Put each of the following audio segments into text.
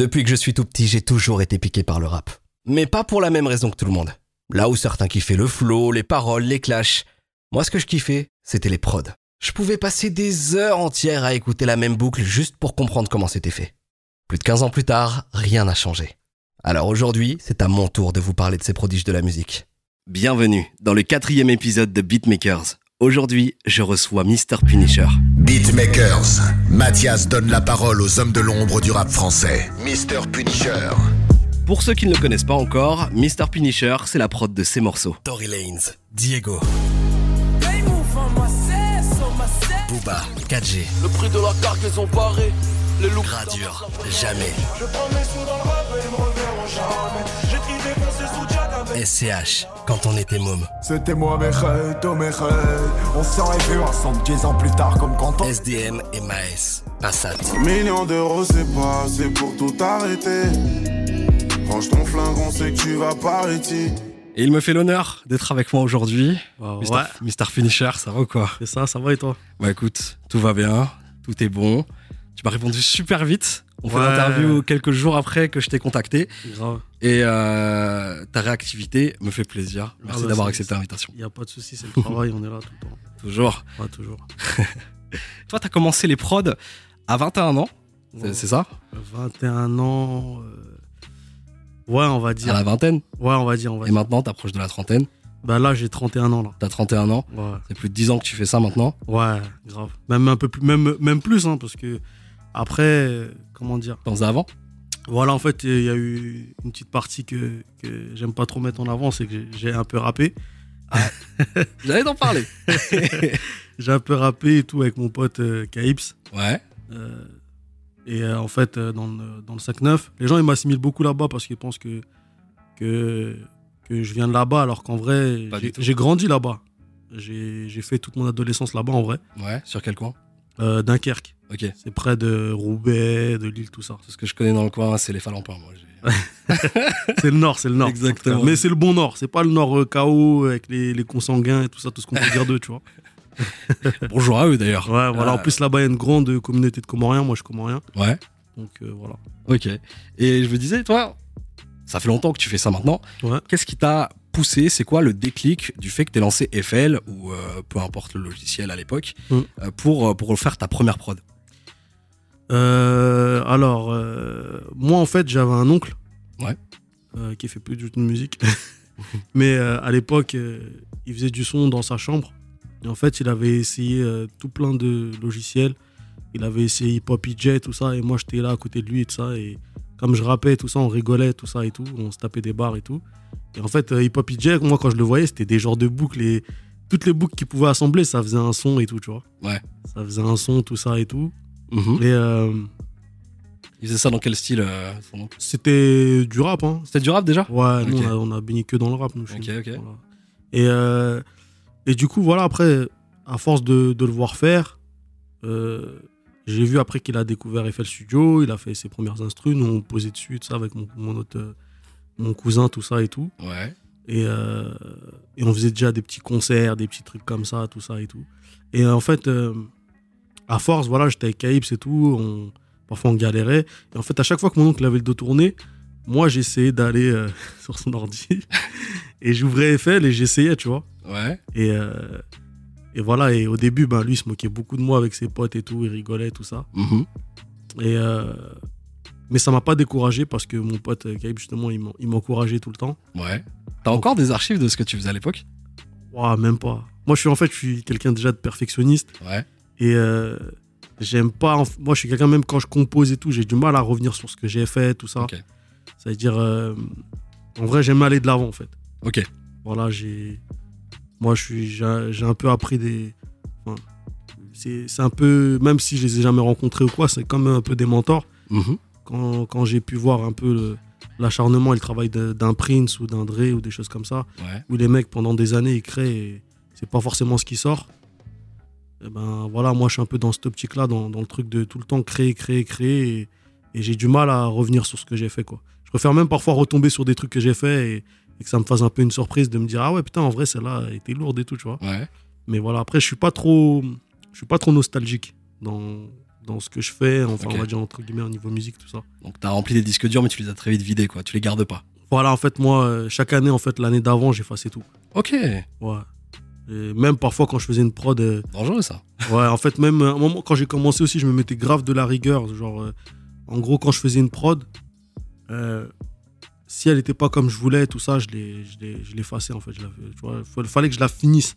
Depuis que je suis tout petit, j'ai toujours été piqué par le rap. Mais pas pour la même raison que tout le monde. Là où certains kiffaient le flow, les paroles, les clashs, moi ce que je kiffais, c'était les prods. Je pouvais passer des heures entières à écouter la même boucle juste pour comprendre comment c'était fait. Plus de 15 ans plus tard, rien n'a changé. Alors aujourd'hui, c'est à mon tour de vous parler de ces prodiges de la musique. Bienvenue dans le quatrième épisode de Beatmakers. Aujourd'hui, je reçois Mr. Punisher. Beatmakers, Mathias donne la parole aux hommes de l'ombre du rap français. Mr. Punisher. Pour ceux qui ne le connaissent pas encore, Mr. Punisher, c'est la prod de ses morceaux. Tory Lanez, Diego, Booba, 4G, Le prix de la cargaison barré. Les loups. Gradure, Jamais, Je prends mes sous dans le rap et ils me reverront jamais. SCH, quand on était môme, C'était moi Michel, toi Michel On s'en est vu ensemble 10 ans plus tard comme quand on... SDM et Maes, Passat. Millions d'euros, c'est pas assez pour tout arrêter. Range ton flingue, on sait que tu vas pas arrêter. Et il me fait l'honneur d'être avec moi aujourd'hui. Mr. ouais, Mr. Finisher, ça va ou quoi? C'est ça, ça va et toi? Bah écoute, tout va bien, tout est bon. Tu m'as répondu super vite. On fait l'interview quelques jours après que je t'ai contacté. Grave. Et euh, ta réactivité me fait plaisir. Merci Ah bah, d'avoir accepté l'invitation. Il a pas de souci, c'est le travail, on est là tout le temps. Toujours. Ouais, toujours. Toi, t'as commencé les prods à 21 ans, c'est- Ouais. c'est ça? 21 ans. euh, Ouais, on va À dire. la vingtaine. Ouais, on va dire. On va Et dire. maintenant, t'approches de la trentaine. Bah là, j'ai 31 ans là. T'as 31 ans. Ouais, C'est plus de 10 ans que tu fais ça maintenant. ouais, grave. Même un peu plus, même, même plus, hein, parce que après, comment dire? Faisais avant? Voilà, en fait, il y a eu une petite partie que, que j'aime pas trop mettre en avant, c'est que j'ai- un peu rappé. J'allais t'en parler. J'ai un peu rappé et tout avec mon pote euh, ouais. Euh, et euh, en fait, euh, dans le, dans le 5-9, les gens ils m'assimilent beaucoup là-bas parce qu'ils pensent que, que, que je viens de là-bas, alors qu'en vrai, j'ai- grandi là-bas. J'ai j'ai fait toute mon adolescence là-bas en vrai. Ouais. Sur quel coin? Dunkerque, Ok. c'est près de Roubaix, de Lille, tout ça. Tout ce que je connais dans le coin, c'est les Falampins. Moi, C'est le nord, c'est le nord. Exactement. Mais c'est le bon nord, c'est pas le nord euh, KO avec les, les consanguins et tout ça, tout ce qu'on peut dire d'eux, tu vois. Bonjour à eux d'ailleurs. Ouais, voilà. Euh, En plus, là-bas, il y a une grande communauté de Comoriens. Moi, je suis Comorien. Ouais. Donc, euh, voilà. Ok. Et je me disais, toi, ça fait longtemps que tu fais ça maintenant. Ouais. Qu'est-ce qui t'a poussé? C'est quoi le déclic du fait que t'aies lancé FL ou euh, peu importe le logiciel à l'époque Mm. pour, pour faire ta première prod? Euh, alors, euh, moi, en fait, j'avais un oncle. Ouais. euh, qui fait plus du tout de musique. Mais euh, à l'époque, il faisait du son dans sa chambre. Et en fait, il avait essayé tout plein de logiciels. Il avait essayé Hip Hop EJ, tout ça. Et moi, j'étais là à côté de lui et tout ça. Et comme je rappais, tout ça, on rigolait, tout ça et tout. On se tapait des barres et tout. Et en fait, Hip Hop EJ, moi, quand je le voyais, c'était des genres de boucles. Et toutes les boucles qu'il pouvait assembler, ça faisait un son et tout, tu vois. Ouais. Ça faisait un son, tout ça et tout. Mhm. Et euh, Il faisait ça dans quel style euh, son oncle? c'était du rap, hein. C'était du rap déjà? Ouais, nous, Ok. on a, on a baigné que dans le rap, nous. chez Ok, nous. ok. Voilà. Et, euh, et du coup, voilà, après, à force de, de le voir faire, euh, j'ai vu après qu'il a découvert FL Studio, il a fait ses premières instrus, nous on posait dessus, tout ça, avec mon, mon, autre, euh, mon cousin, tout ça et tout. Ouais. Et, euh, et on faisait déjà des petits concerts, des petits trucs comme ça, tout ça et tout. Et en fait, euh, à force, voilà, j'étais avec Caïps et tout, on, parfois on galérait. Et en fait, à chaque fois que mon oncle avait le dos tourné, moi j'essayais d'aller euh, sur son ordi et j'ouvrais FL et j'essayais, tu vois. Ouais. Et, euh, et voilà, et au début, ben, lui il se moquait beaucoup de moi avec ses potes et tout, il rigolait, tout ça. Mhm. Et, euh, mais ça m'a pas découragé parce que mon pote Caïps, justement, il m'en- il m'encourageait tout le temps. Ouais. T'as encore des archives de ce que tu faisais à l'époque? Ouah, même pas. Moi, je suis en fait, je suis quelqu'un déjà de perfectionniste Ouais. Et euh, j'aime pas. Moi, je suis quelqu'un même quand je compose et tout, j'ai du mal à revenir sur ce que j'ai fait, tout ça. Ok. C'est-à-dire, euh, en vrai, j'aime aller de l'avant, en fait. Ok. Voilà, j'ai. Moi, j'ai un peu appris des. enfin, c'est un peu, même si je les ai jamais rencontrés ou quoi, c'est comme un peu des mentors. Mhm. Quand, quand j'ai pu voir un peu l'acharnement et le travail d'un Prince ou d'un Dre ou des choses comme ça, Ouais. où les mecs pendant des années ils créent et c'est pas forcément ce qui sort. Et ben voilà, moi je suis un peu dans cette optique-là, dans, dans le truc de tout le temps créer, créer, créer et, et j'ai du mal à revenir sur ce que j'ai fait quoi. Je préfère même parfois retomber sur des trucs que j'ai fait et, et que ça me fasse un peu une surprise de me dire ah ouais putain en vrai celle-là elle était lourde et tout tu vois. Ouais. Mais voilà après je suis pas trop, je suis pas trop nostalgique dans dans ce que je fais, enfin, on va dire entre guillemets, au niveau musique, tout ça. Donc t'as rempli des disques durs, mais tu les as très vite vidés, quoi. Tu les gardes pas. Voilà, en fait, moi, euh, chaque année, en fait, l'année d'avant, j'effaçais tout. Ok, Ouais. Et même parfois, quand je faisais une prod, euh, dangereux ça. ouais, en fait, même à un moment, quand j'ai commencé aussi, je me mettais grave de la rigueur. Genre, euh, en gros, quand je faisais une prod, euh, si elle n'était pas comme je voulais, tout ça, je l'effaçais, en fait. Je tu vois, il fallait que je la finisse.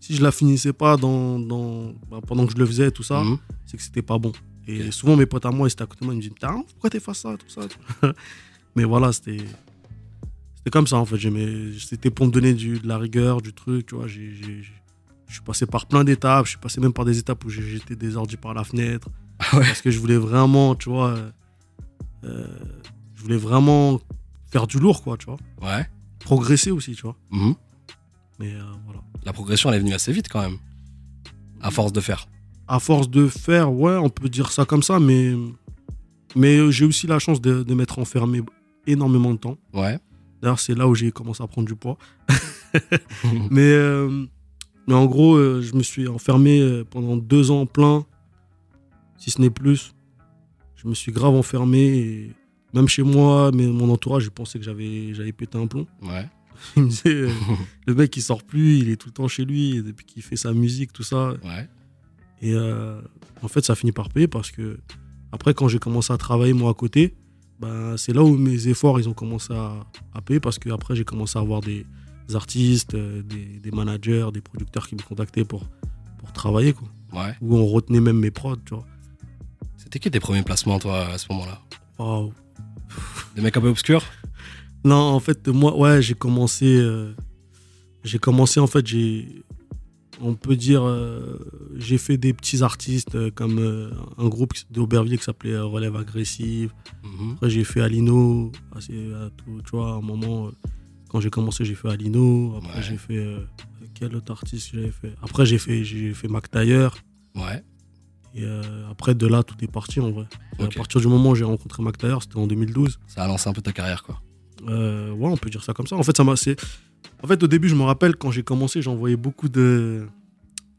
Si je la finissais pas dans, dans, bah, pendant que je le faisais, tout ça, Mhm. c'est que c'était pas bon. Et souvent, mes potes à moi, ils étaient à côté de moi, ils me disaient Putain, pourquoi t'effaces ça, tout ça Mais voilà, c'était. C'était comme ça, en fait. C'était pour me donner du, de la rigueur, du truc, tu vois. Je suis passé par plein d'étapes. Je suis passé même par des étapes où j'ai jeté des ordi par la fenêtre. Ah ouais. Parce que je voulais vraiment, tu vois. euh, euh, je voulais vraiment faire du lourd, quoi, tu vois. Ouais. Progresser aussi, tu vois. Mhm. Mais euh, voilà. La progression, elle est venue assez vite quand même. À force de faire. à force de faire, ouais, on peut dire ça comme ça, mais, mais j'ai aussi la chance de, de m'être enfermé énormément de temps. Ouais. D'ailleurs, c'est là où j'ai commencé à prendre du poids. mais, euh, mais en gros, euh, je me suis enfermé euh, pendant deux ans plein, si ce n'est plus. Je me suis grave enfermé. Et même chez moi, mais mon entourage, je pensais que j'avais j'avais pété un plomb. Ouais. Il me disait, euh, le mec, il sort plus, il est tout le temps chez lui, et depuis qu'il fait sa musique, tout ça. Ouais. Et en fait, ça finit par payer parce que après, quand j'ai commencé à travailler moi à côté, ben, c'est là où mes efforts ils ont commencé à, à payer parce que après j'ai commencé à avoir des artistes, euh, des, des managers, des producteurs qui me contactaient pour, pour travailler, quoi. Ouais. Où on retenait même mes prods, tu vois. C'était qui tes premiers placements, toi, à ce moment-là? Waouh. Des mecs un peu obscurs? Non, en fait, moi, ouais, j'ai commencé. euh, j'ai commencé, en fait, j'ai. On peut dire. euh, j'ai fait des petits artistes euh, comme euh, un groupe d'Aubervilliers qui s'appelait Relève Agressive. Mhm. Après, j'ai fait Alino. assez- à tout- tu vois, à un moment, quand j'ai commencé, j'ai fait Alino. Après, Ouais. j'ai fait. quel autre artiste j'avais fait? Après, j'ai fait, j'ai fait Mac Taylor. Ouais. Et après, de là, tout est parti en vrai. À partir du moment où j'ai rencontré Mac Taylor, c'était en 2012. Ça a lancé un peu ta carrière, quoi. Ouais, on peut dire ça comme ça. En fait, ça m'a. c'est- En fait, au début, je me rappelle quand j'ai commencé, j'envoyais beaucoup de,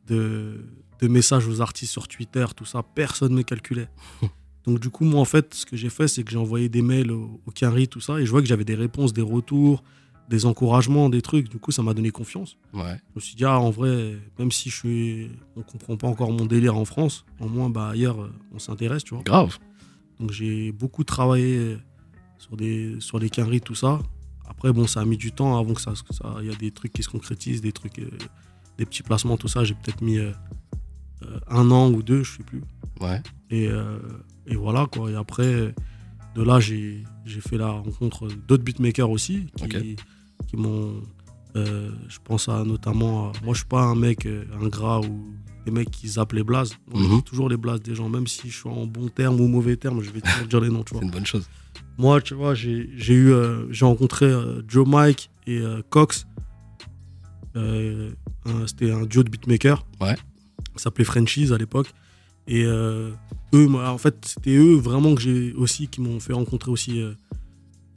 de de messages aux artistes sur Twitter, tout ça. Personne ne me calculait. Donc du coup, moi, en fait, ce que j'ai fait, c'est que j'ai envoyé des mails au, au Quinry, tout ça, et je vois que j'avais des réponses, des retours, des encouragements, des trucs. Du coup, ça m'a donné confiance. Ouais. Je me suis dit, ah, en vrai, même si je suis, on comprend pas encore mon délire en France, au moins, bah, ailleurs, on s'intéresse, tu vois. Grave. Donc j'ai beaucoup travaillé sur, des, sur les quinries, tout ça. Après, bon, ça a mis du temps avant que ça. Il y a des trucs qui se concrétisent, des trucs, euh, des petits placements, tout ça. J'ai peut-être mis euh, euh, un an ou deux, je sais plus. Ouais. Et, et voilà, quoi. Et après, de là, j'ai fait la rencontre d'autres beatmakers aussi qui m'ont. Euh, je pense à notamment. à- moi, je suis pas un mec euh, ingrat ou des mecs qui zappent les blazes. Je Mhm. dis toujours les blazes des gens, même si je suis en bon terme ou mauvais terme, je vais toujours dire les noms. C'est une bonne chose. Moi, tu vois, j'ai eu, euh, j'ai rencontré euh, Joe Mike et euh, Cox. C'était un duo de beatmakers. Ouais. Ça s'appelait Frenchies à l'époque. Et eux, moi, en fait, c'était eux vraiment que j'ai aussi qui m'ont fait rencontrer aussi.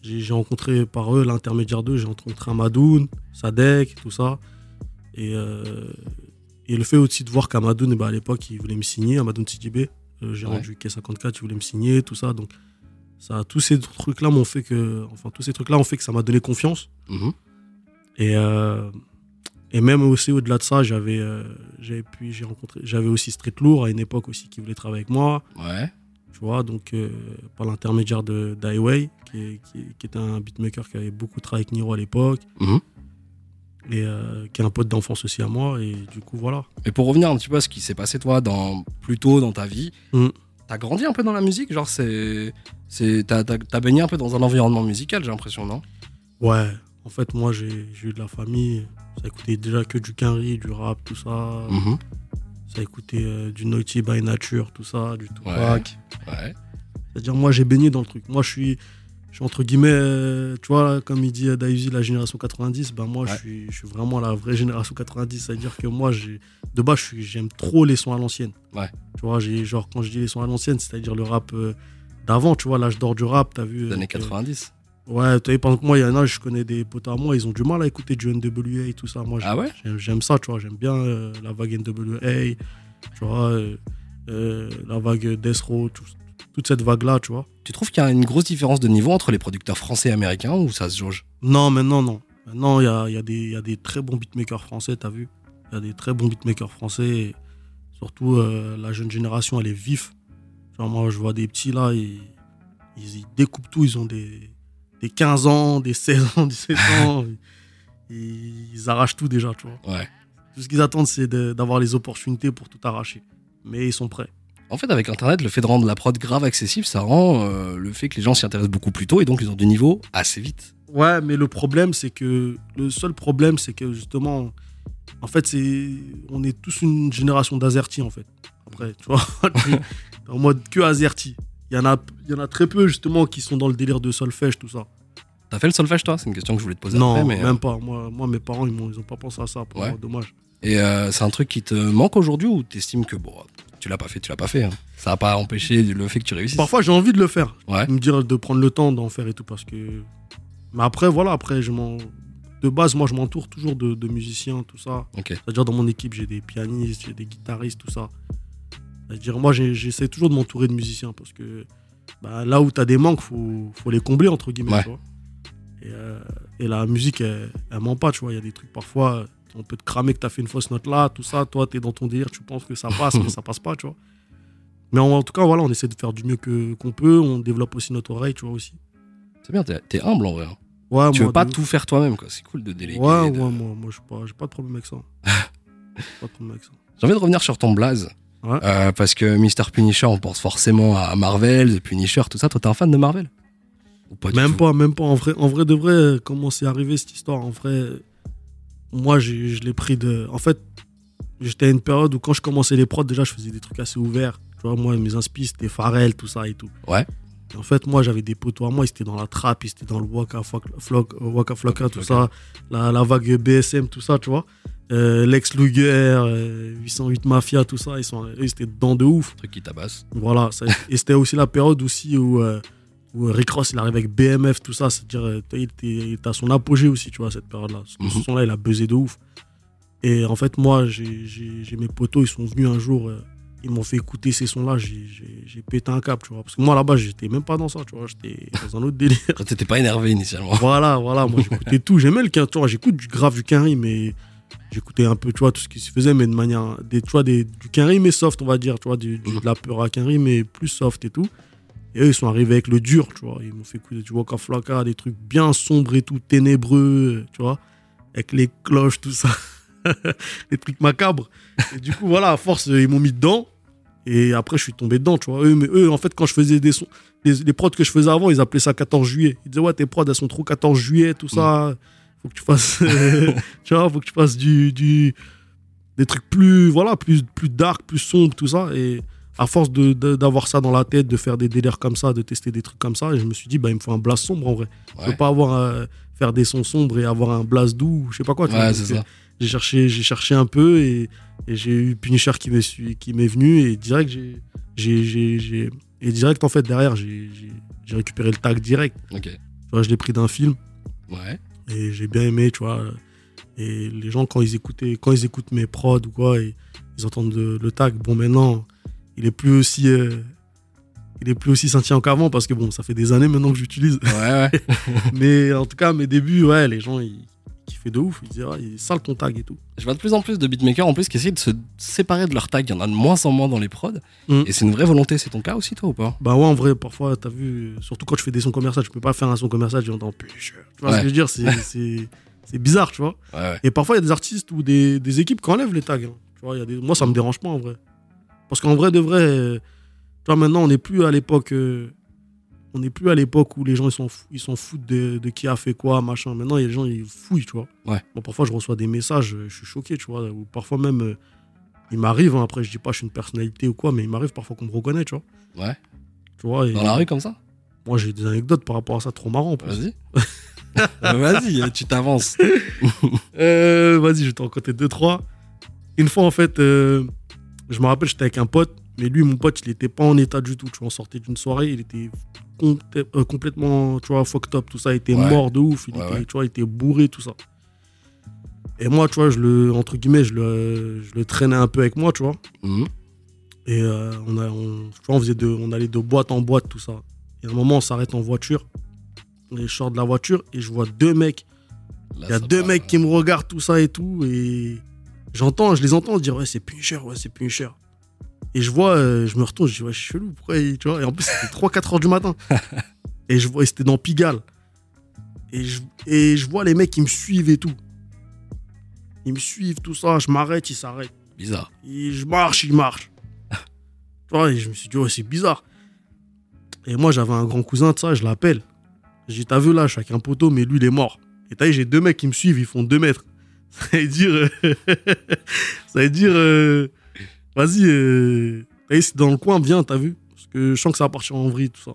J'ai rencontré par eux l'intermédiaire d'eux, j'ai rencontré Amadoun, Sadek, tout ça. Et, euh, et le fait aussi de voir qu'Amadoun, ben, à l'époque, il voulait me signer, Amadoun Sidibé, euh, j'ai Ouais. rendu K54, il voulait me signer, tout ça. Donc, ça, tous ces trucs-là m'ont fait que, enfin, tous ces trucs-là ont fait que ça m'a donné confiance. Mhm. Et, euh, et même aussi au-delà de ça, j'avais, euh, j'avais puis j'ai rencontré, j'avais aussi Street Lourd à une époque aussi qui voulait travailler avec moi, Ouais. Tu vois, donc euh, par l'intermédiaire de d'Highway, qui, est- qui, est- qui était un beatmaker qui avait beaucoup travaillé avec Niro à l'époque, Mhm. et euh, qui est un pote d'enfance aussi à moi, et du coup voilà. Et pour revenir un petit peu à ce qui s'est passé, toi, dans, plus tôt dans ta vie, Mhm. t'as grandi un peu dans la musique? Genre, c'est. c'est t'as, t'as- t'as baigné un peu dans un environnement musical, j'ai l'impression, non? Ouais, en fait moi j'ai j'ai eu de la famille, ça écoutait déjà que du Quinry, du rap, tout ça, Mhm. Ça écoutait euh, du Naughty by Nature, tout ça, du Tupac. Ouais. C'est-à-dire, moi, j'ai baigné dans le truc. Moi, je suis, je suis entre guillemets, euh, tu vois, comme il dit Dayuzi, la génération 90, ben moi, Ouais. je, suis, je suis vraiment la vraie génération 90. C'est-à-dire que moi, j'ai, de suis- j'aime trop les sons à l'ancienne. Ouais. Tu vois, j'ai, genre, quand je dis les sons à l'ancienne, c'est-à-dire le rap euh, d'avant, tu vois, l'âge d'or du rap, t'as vu. Les euh, années que- 90. Ouais, tu vois, par exemple, moi, il y en a, je connais des potes à moi, ils ont du mal à écouter du NWA et tout ça. Moi, Ah ouais? j'aime, j'aime ça, tu vois, j'aime bien euh, la vague NWA, tu vois. euh, euh, la vague Death Row, tout- toute cette vague-là, tu vois. Tu trouves qu'il y a une grosse différence de niveau entre les producteurs français et américains ou ça se jauge? Non, maintenant, non. Maintenant, il y a, y, a y a des très bons beatmakers français, t'as vu? Il y a des très bons beatmakers français. surtout, la jeune génération, elle est vif. Genre, moi, je vois des petits là, ils, ils, ils découpent tout. Ils ont des, des 15 ans, des 16 ans, 17 ans. ils, ils arrachent tout déjà, tu vois. Ouais. Tout ce qu'ils attendent, c'est d'avoir les opportunités pour tout arracher. Mais ils sont prêts. En fait, avec Internet, le fait de rendre la prod grave accessible, ça rend euh, le fait que les gens s'y intéressent beaucoup plus tôt et donc ils ont du niveau assez vite. Ouais, mais le problème, c'est que. Le seul problème, c'est que justement. En fait, c'est. On est tous une génération d'azertis, en fait. Après, tu vois. En mode que azertis. Il y, en a, y en a très peu, justement, qui sont dans le délire de solfège, tout ça. T'as fait le solfège, toi? C'est une question que je voulais te poser non, après. Mais, euh, même pas. Moi, moi, mes parents, ils m'ont ils ont pas pensé à ça. Pour Ouais. moi, dommage. Et euh, c'est un truc qui te manque aujourd'hui ou t'estimes que bon, tu l'as pas fait, tu l'as pas fait. hein? Ça va pas empêcher le fait que tu réussisses? Parfois, j'ai envie de le faire. Ouais. Me dire de prendre le temps d'en faire et tout, parce que. Mais après, voilà, après, je m'en. De base, moi, je m'entoure toujours de, de musiciens, tout ça. C'est-à-dire, dans mon équipe, j'ai des pianistes, j'ai des guitaristes, tout ça. C'est-à-dire, moi, j'ai- j'essaie toujours de m'entourer de musiciens parce que bah, là où tu as des manques, faut, faut les combler, entre guillemets. Ouais. tu vois. Et, euh, et la musique, elle, elle ment pas, tu vois. Il y a des trucs, parfois, on peut te cramer que tu as fait une fausse note là, tout ça. Toi, tu es dans ton délire, tu penses que ça passe, mais ça passe pas, tu vois. Mais en, en tout cas, voilà, on essaie de faire du mieux que- qu'on peut. On développe aussi notre oreille, tu vois, aussi. C'est bien, t'es t'es humble en vrai. hein. Ouais, tu moi, veux pas de- tout faire toi-même, quoi. C'est cool de déléguer. Ouais, de- ouais, moi, moi j'ai pas, j'ai pas de problème avec ça. pas de problème avec ça. J'ai envie de revenir sur ton blaze. Ouais. Euh, parce que Mr. Punisher, on pense forcément à Marvel, The Punisher, tout ça. Toi, t'es un fan de Marvel? Pas Même tout? pas, même pas. En vrai, en vrai de vrai, comment c'est arrivé cette histoire En vrai, moi, je l'ai pris de. En fait, j'étais à une période où quand je commençais les prods, déjà, je faisais des trucs assez ouverts. Tu vois, moi, mes inspi, c'était Pharrell, tout ça et tout. Ouais. Et en fait, moi, j'avais des potos à moi, ils étaient dans la trap, ils étaient dans le Waka Flock- Flock- euh, Waka Flocka, tout ça, la, la vague BSM, tout ça, tu vois. Euh, Lex Luger, euh, 808 Mafia, tout ça, ils, sont, eux, ils étaient dedans de ouf. Truc qui tabasse. Voilà, ça- et c'était aussi la période aussi où, euh, où Rick Ross il arrive avec BMF, tout ça, c'est-à-dire euh, il était- il était à son apogée aussi, tu vois, cette période-là. Ce, Mhm. ce son-là, il a buzzé de ouf. Et en fait, moi, j'ai mes potos, ils sont venus un jour, euh, ils m'ont fait écouter ces sons-là, j'ai- pété un cap, tu vois. Parce que moi, là-bas, j'étais même pas dans ça, tu vois, j'étais dans un autre délire. T'étais pas énervé initialement. Voilà, voilà, moi j'écoutais tout. J'aimais le quin- tu vois, j'écoute du grave du Quinry, mais j'écoutais un peu, tu vois, tout ce qui se faisait, mais de manière, des, tu vois, des, du Quinry, mais soft, on va dire, tu vois, du, du- de la peur à Quinry, mais plus soft et tout. Et eux, ils sont arrivés avec le dur, tu vois. Ils m'ont fait écouter du Waka Flocka, des trucs bien sombres et tout, ténébreux, tu vois, avec les cloches, tout ça. les trucs macabres. Et du coup, voilà, à force, ils m'ont mis dedans. Et après, je suis tombé dedans, tu vois. Eux, mais eux, en fait, quand je faisais des sons, les, les prods que je faisais avant, ils appelaient ça 14 juillet. Ils disaient, ouais, tes prods, elles sont trop 14 juillet, tout ça. Faut que tu fasses, tu vois, faut que tu fasses du, du, des trucs plus, voilà, plus, plus dark, plus sombre, tout ça. Et à force de- de- d'avoir ça dans la tête, de faire des délires comme ça, de tester des trucs comme ça, et je me suis dit, bah, il me faut un blast sombre en vrai. Je Ouais. peux pas avoir, euh, faire des sons sombres et avoir un blast doux, je sais pas quoi. tu. Ouais, Donc, c'est ça. j'ai cherché, j'ai cherché un peu et, et j'ai eu Punisher qui m'est qui m'est venu et direct j'ai, j'ai, j'ai, j'ai- et direct en fait derrière j'ai, récupéré le tag direct. Ok. Tu vois, je l'ai pris d'un film Ouais. Et j'ai bien aimé, tu vois. Et les gens quand ils écoutaient, quand ils écoutent mes prods ou quoi, et ils entendent le, le tag. Bon maintenant, il est plus aussi, euh, il est plus aussi scintillant qu'avant parce que bon, ça fait des années maintenant que j'utilise. Ouais, ouais. Mais en tout cas, mes débuts, ouais, les gens ils de ouf. Ils disaient, ah, il est sale ton tag et tout. Je vois de plus en plus de beatmakers en plus qui essayent de se séparer de leur tag. Il y en a de moins en moins dans les prods. Mm. Et c'est une vraie volonté. C'est ton cas aussi, toi, ou pas? Bah ouais, en vrai, parfois, t'as vu, surtout quand je fais des sons commerciaux, je peux pas faire un son commercial, j'entends Punisher. Tu vois Ouais. ce que je veux dire? C'est- bizarre, tu vois. Ouais, ouais. Et parfois, il y a des artistes ou des, des équipes qui enlèvent les tags. hein. Tu vois, y a des... Moi, ça me dérange pas, en vrai. Parce qu'en vrai, de vrai, euh, tu vois, maintenant, on n'est plus à l'époque... euh, On n'est plus à l'époque où les gens ils s'en ils foutent de, de qui a fait quoi, machin. Maintenant, il y a des gens, ils fouillent, tu vois. Ouais. Bon, parfois, je reçois des messages, euh, je suis choqué, tu vois. Ou parfois même, euh, il m'arrive, hein, après, je dis pas je suis une personnalité ou quoi, mais il m'arrive parfois qu'on me reconnaît, tu vois. Ouais. Tu vois et- Dans la rue comme ça? Moi, j'ai des anecdotes par rapport à ça trop marrant. en plus. Vas-y. Vas-y, tu t'avances. Euh, Vas-y, je vais t'en raconter deux, trois. Une fois, en fait, euh, je me rappelle, j'étais avec un pote, mais lui, mon pote, il était pas en état du tout. Tu vois, on sortait d'une soirée, il était com- euh, complètement, tu vois, fucked up, tout ça. Il était Ouais. mort de ouf. Il Ouais, était, ouais. tu vois, il était bourré, tout ça. Et moi, tu vois, je le, entre guillemets, je le, je le traînais un peu avec moi, tu vois. Mhm. Et euh, on, a, on, tu vois, on, faisait de, on allait de boîte en boîte, tout ça. Et à un moment, on s'arrête en voiture. Et je sors de la voiture et je vois deux mecs. Il y a deux part, mecs qui me regardent, tout ça et tout. Et j'entends, je les entends dire, ouais, c'est Punisher, ouais, c'est Punisher. Et je vois, euh, je me retourne, je dis, ouais, je suis chelou, pourquoi il- tu vois? Et en plus, c'était 3-4 heures du matin. et je vois, et c'était dans Pigalle. Et je, et je vois les mecs qui me suivent et tout. Ils me suivent, tout ça. Je m'arrête, ils s'arrêtent. Bizarre. Et je marche, il marche. tu vois, et je me suis dit, ouais, c'est bizarre. Et moi, j'avais un grand cousin de ça, je l'appelle. J'ai dit, t'as vu là, je suis avec un poteau, mais lui, il est mort. Et t'as vu, j'ai deux mecs qui me suivent, ils font deux mètres. Ça veut dire. euh, ça veut dire. euh, Vas-y, c'est dans le coin, viens, t'as vu? Parce que je sens que ça va partir en vrille, tout ça.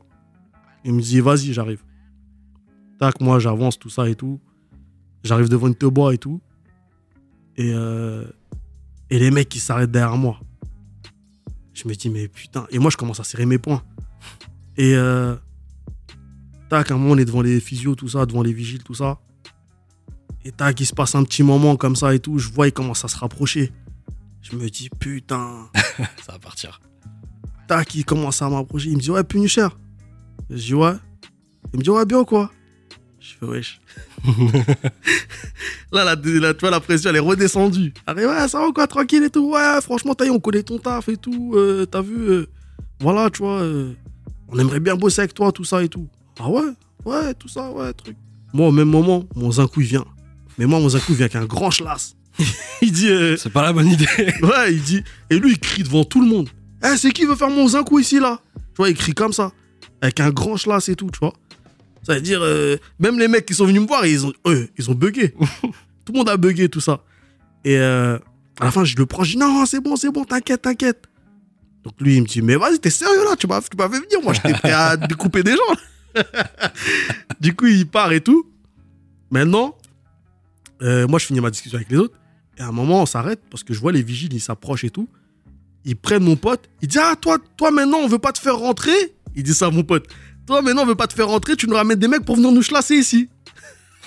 Il me dit, vas-y, j'arrive. Tac, moi, j'avance, tout ça et tout. J'arrive devant une te bois et tout. Et, euh, et les mecs qui s'arrêtent derrière moi. Je me dis, mais putain. Et moi, je commence à serrer mes poings. Et euh, tac, à un moment, on est devant les physios, tout ça, devant les vigiles, tout ça. Et tac, il se passe un petit moment comme ça et tout. Je vois, il commence à se rapprocher. Je me dis, putain. Ça va partir. Tac, il commence à m'approcher. Il me dit, ouais, Punisher. Je dis, ouais. Il me dit, ouais, bien ou quoi Je fais, wesh. là, la, la, tu vois, la pression, elle est redescendue. Allez, ouais, ça va ou quoi, tranquille et tout. Ouais, franchement, t'as vu, on connaît ton taf et tout. euh, T'as vu, euh, voilà, tu vois, euh, on aimerait bien bosser avec toi, tout ça et tout. Ah ouais? Ouais, tout ça, ouais, truc. Moi, au même moment, mon zinkou, il vient. Mais moi, mon zinkou, il vient avec un grand schlass. Il dit, euh, C'est pas la bonne idée. Ouais, il dit. Et lui, il crie devant tout le monde. Eh, c'est qui veut faire mon zinkou ici, là? Tu vois, il crie comme ça. Avec un grand schlass et tout, tu vois. Ça veut dire, euh, même les mecs qui sont venus me voir, ils ont, ils ont bugué. tout le monde a bugué, tout ça. Et euh, à la fin, je le prends, je dis, non, c'est bon, c'est bon, t'inquiète, t'inquiète. Donc lui, il me dit, mais vas-y, t'es sérieux là? Tu m'as tu m'as fait venir, moi, j'étais prêt à découper des gens. du coup, il part et tout. Maintenant, euh, moi, je finis ma discussion avec les autres. Et à un moment, on s'arrête parce que je vois les vigiles, ils s'approchent et tout. Ils prennent mon pote. Il dit Ah, toi, toi maintenant, on veut pas te faire rentrer? Il dit ça à mon pote. Toi, maintenant, on veut pas te faire rentrer. Tu nous ramènes des mecs pour venir nous chlasser ici.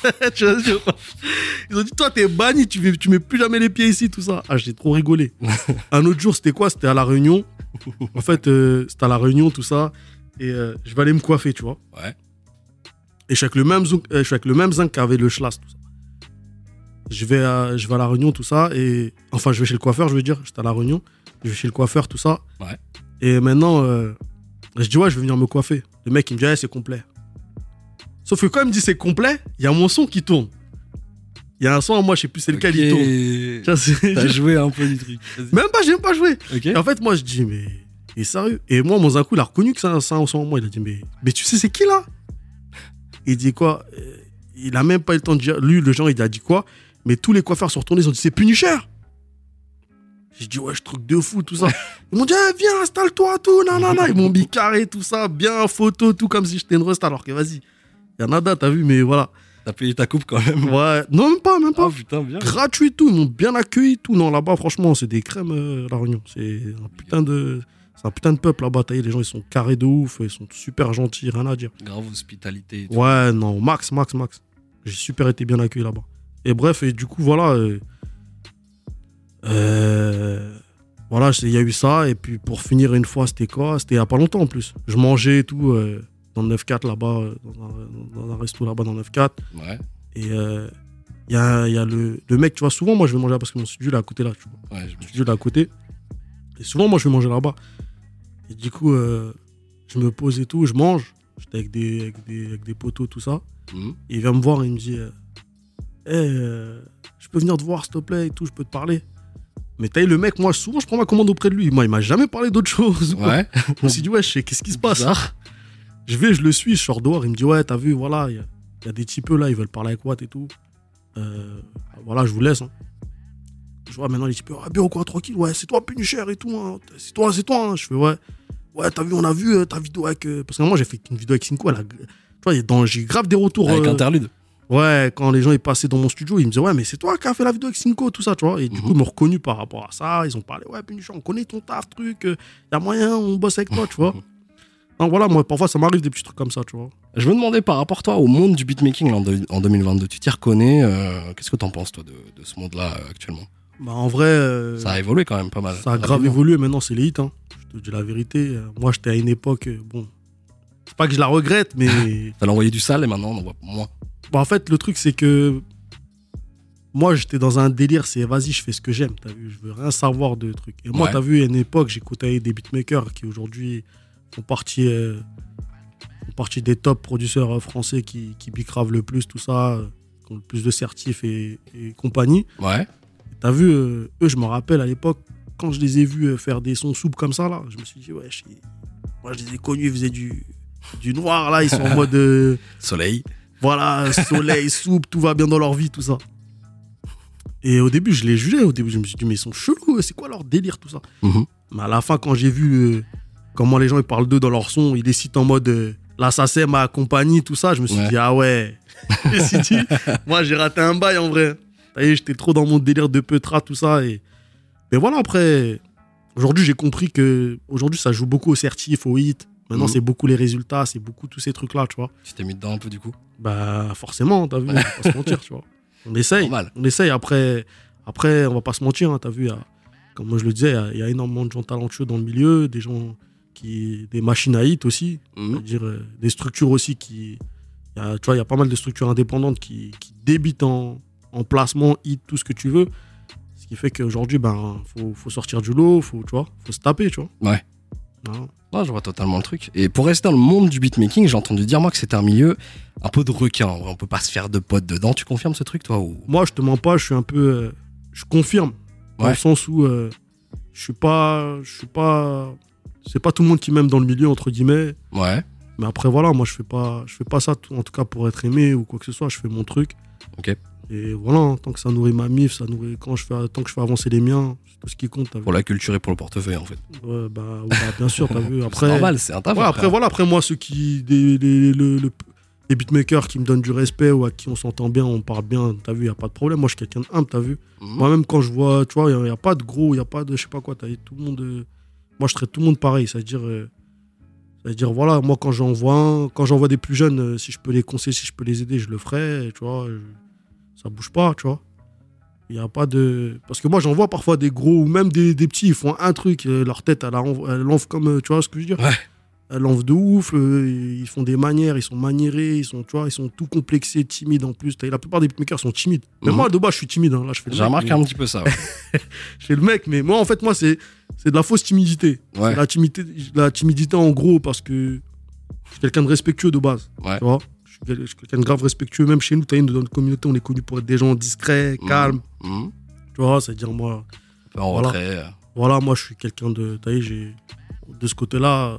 Ils ont dit Toi, t'es banni. Tu, tu mets plus jamais les pieds ici, tout ça. Ah, j'ai trop rigolé. un autre jour, c'était quoi? C'était à La Réunion. En fait, euh, c'était à La Réunion, tout ça. Et euh, je vais aller me coiffer, tu vois. Ouais. Et je suis avec le même, euh, je suis avec le même zinc qu'avait le schlass, tout ça. Je vais, à, je vais à la réunion, tout ça. Et enfin, je vais chez le coiffeur, je veux dire. J'étais à la réunion. Je vais chez le coiffeur, tout ça. Ouais. Et maintenant, euh, je dis, ouais, je vais venir me coiffer. Le mec, il me dit, ouais, c'est complet. Sauf que quand il me dit c'est complet, il y a mon son qui tourne. Il y a un son, moi, je sais plus c'est lequel il tourne. T'as joué un peu du truc. Même pas, j'ai même pas joué. Et en fait, moi, je dis, mais il est sérieux. Et moi, mon Zakou, il a reconnu que c'est un, son. Moi, il a dit, mais, mais tu sais, c'est qui là? Il dit quoi? Euh, Il a même pas eu le temps de dire. Lui, le genre, il a dit quoi? Mais tous les coiffeurs sont retournés, ils ont dit, c'est Punisher. J'ai dit, ouais, je truc de fou, tout ça. Ils m'ont dit, eh, viens, installe-toi, tout, nanana. Ils m'ont mis carré, tout ça, bien photo, tout comme si j'étais une rust, alors que vas-y. Y a nada, t'as vu, mais voilà. T'as payé ta coupe quand même. Ouais, non, même pas, même pas Oh putain, bien. gratuit tout, ils m'ont bien accueilli tout. Non, là-bas, franchement, c'est des crèmes, euh, la Réunion. C'est un putain de, c'est un putain de peuple là-bas. Les gens, ils sont carrés de ouf, ils sont super gentils, rien à dire. Grave hospitalité. et tout. Ouais, non, max, max, max. J'ai super été bien accueilli là-bas. Et bref, et du coup, voilà. euh, euh, voilà, il y a eu ça. Et puis, pour finir une fois, c'était quoi? C'était il y a pas longtemps en plus. Je mangeais et tout euh, dans le 9-4 là-bas, dans un, dans un resto là-bas dans le 9-4. Ouais. Et euh, il y a, y a le, le mec, tu vois, souvent, moi, je vais manger là parce que mon studio est à côté là, tu vois. Ouais, je Mon studio il est à côté. Et souvent, moi, je vais manger là-bas. Et du coup, je me pose et tout, je mange. J'étais avec des, avec, des, avec des poteaux, tout ça. Mhm. Et il vient me voir et il me dit euh, Eh, euh, je peux venir te voir, s'il te plaît, et tout, je peux te parler. Mais t'as vu, le mec, moi, souvent, je prends ma commande auprès de lui. Moi, il m'a jamais parlé d'autre chose. Ouais. Je me suis dit, ouais, je sais, qu'est-ce qui se passe? Je vais, je le suis, je sors dehors, il me dit ouais, t'as vu, voilà, il y, a- il y a des types là, ils veulent parler avec Watt et tout. Euh, voilà, je vous laisse. hein. Je vois maintenant les types, ah bien ou quoi, tranquille, ouais, c'est toi Punisher et tout, hein. c'est toi, c'est toi. hein. Je fais ouais, ouais, t'as vu, on a vu euh, ta vidéo avec. euh, Parce que moi j'ai fait une vidéo avec Cinco, elle a- tu vois, il y a dans- j'ai grave des retours. Avec interlude. Ouais, quand les gens ils passaient dans mon studio, ils me disaient ouais, mais c'est toi qui as fait la vidéo avec Cinco, tout ça, tu vois. Et du Mhm. coup, ils m'ont reconnu par rapport à ça. Ils ont parlé, ouais, Punisher, on connaît ton taf, truc, il y a moyen, on bosse avec toi, tu vois. Donc voilà, moi, parfois ça m'arrive des petits trucs comme ça, tu vois. Je me demandais par rapport toi au monde du beatmaking là, en, de- en 2022. Tu t'y reconnais euh, Qu'est-ce que t'en penses toi de, de ce monde-là euh, actuellement? Bah, en vrai, euh, Ça a évolué quand même pas mal. ça a grave évolué. Maintenant, c'est les hits. hein. Je te dis la vérité. Euh, Moi, j'étais à une époque. euh, Bon, c'est pas que je la regrette, mais. T'as envoyé du sale et maintenant on en voit moins. Bah, en fait, le truc, c'est que. Moi, j'étais dans un délire, c'est vas-y, je fais ce que j'aime. T'as vu, je veux rien savoir de trucs. Et moi, Ouais. t'as vu, à une époque, j'ai côtoyé des beatmakers qui aujourd'hui font partie, euh, font partie des top producteurs euh, français qui, qui bicravent le plus, tout ça, euh, qui ont le plus de certifs et, et compagnie. Ouais. T'as vu, euh, eux, je me rappelle à l'époque, quand je les ai vus euh, faire des sons souples comme ça, là, je me suis dit, ouais, je- moi, je les ai connus, ils faisaient du, du noir, là, ils sont en mode. euh, Soleil. Voilà, soleil, soupe, tout va bien dans leur vie, tout ça. Et au début, je les jugeais. Au début, je me suis dit, mais ils sont chelous, c'est quoi leur délire, tout ça? Mhm. Mais à la fin, quand j'ai vu euh, comment les gens ils parlent d'eux dans leur son, ils les citent en mode euh, l'assassin m'a accompagné, tout ça, je me suis Ouais. dit, ah ouais. je me suis dit, moi, j'ai raté un bail en vrai. J'étais trop dans mon délire de Petra, tout ça. Et... Mais voilà, après, aujourd'hui, j'ai compris que aujourd'hui, ça joue beaucoup au certif, au hit. Maintenant, Mhm. c'est beaucoup les résultats, c'est beaucoup tous ces trucs-là, tu vois. Tu t'es mis dedans un peu du coup. Bah forcément, t'as vu, on va pas se mentir, tu vois. On essaye, Normal. on essaye. Après, après, on va pas se mentir, hein, t'as vu. il y a- comme moi je le disais, il y a- il y, a énormément de gens talentueux dans le milieu, des gens qui, des machines à hit aussi, Mhm. c'est-à-dire euh, des structures aussi qui, il y a- tu vois, il y a pas mal de structures indépendantes qui, qui débitent en, en placement, hit, tout ce que tu veux. Ce qui fait qu'aujourd'hui, ben, faut, faut sortir du lot, faut, tu vois, faut se taper, tu vois. Ouais. Voilà. Ouais, je vois totalement le truc. Et pour rester dans le monde du beatmaking, j'ai entendu dire moi que c'était un milieu un peu de requin. On peut pas se faire de potes dedans. Tu confirmes ce truc toi ou? Moi, je te mens pas, je suis un peu. euh, je confirme. Dans Ouais. le sens où euh, je suis pas. Je suis pas. C'est pas tout le monde qui m'aime dans le milieu, entre guillemets. Ouais. Mais après, voilà, moi, je fais pas, je fais pas ça, en tout cas, pour être aimé ou quoi que ce soit. Je fais mon truc. Ok. Et voilà, hein, tant que ça nourrit ma mif, ça nourrit. Quand je fais, tant que je fais avancer les miens, c'est tout ce qui compte. vu. Pour la culture et pour le portefeuille en fait. Ouais, bah, ouais, bah, bien sûr, t'as vu. C'est Après, normal, c'est un taf. Ouais, après, voilà, après moi, ceux qui. Des, les, le- le- les beatmakers qui me donnent du respect ou à qui on s'entend bien, on parle bien, t'as vu, y a pas de problème. Moi, je suis quelqu'un de humble, t'as vu. Mhm. Moi-même, quand je vois, tu vois, il n'y a, pas de gros, il n'y a pas de, je sais pas quoi, t'as tout le monde. euh, moi, je traite tout le monde pareil, c'est-à-dire. euh, c'est-à-dire, voilà, moi, quand j'en vois un, quand j'en vois des plus jeunes, euh, si je peux les conseiller, si je peux les aider, je le ferai, tu vois. je- ça bouge pas, tu vois. Il n'y a pas de. Parce que moi, j'en vois parfois des gros ou même des, des petits, ils font un truc, euh, leur tête, elle, env- elle comme. euh, Tu vois ce que je veux dire? Ouais. Elle enfle de ouf, euh, ils font des manières, ils sont maniérés, ils sont, tu vois, ils sont tout complexés, timides en plus. La plupart des beatmakers sont timides. Mais Mhm. moi, de base, je suis timide. hein. Là, je fais mais- un petit peu ça. ouais. je fais le mec, mais moi, en fait, moi, c'est c'est de la fausse timidité. Ouais. La, timidité. la timidité, en gros, parce que je suis quelqu'un de respectueux de base. Ouais. Tu vois Je suis quelqu'un de grave respectueux. Même chez nous, une dans notre communauté, on est connu pour être des gens discrets, calmes. Mhm. Tu vois, c'est-à-dire, moi, en Voilà. retrait. euh. voilà, moi, je suis quelqu'un de. T'as vu, j'ai. De ce côté-là,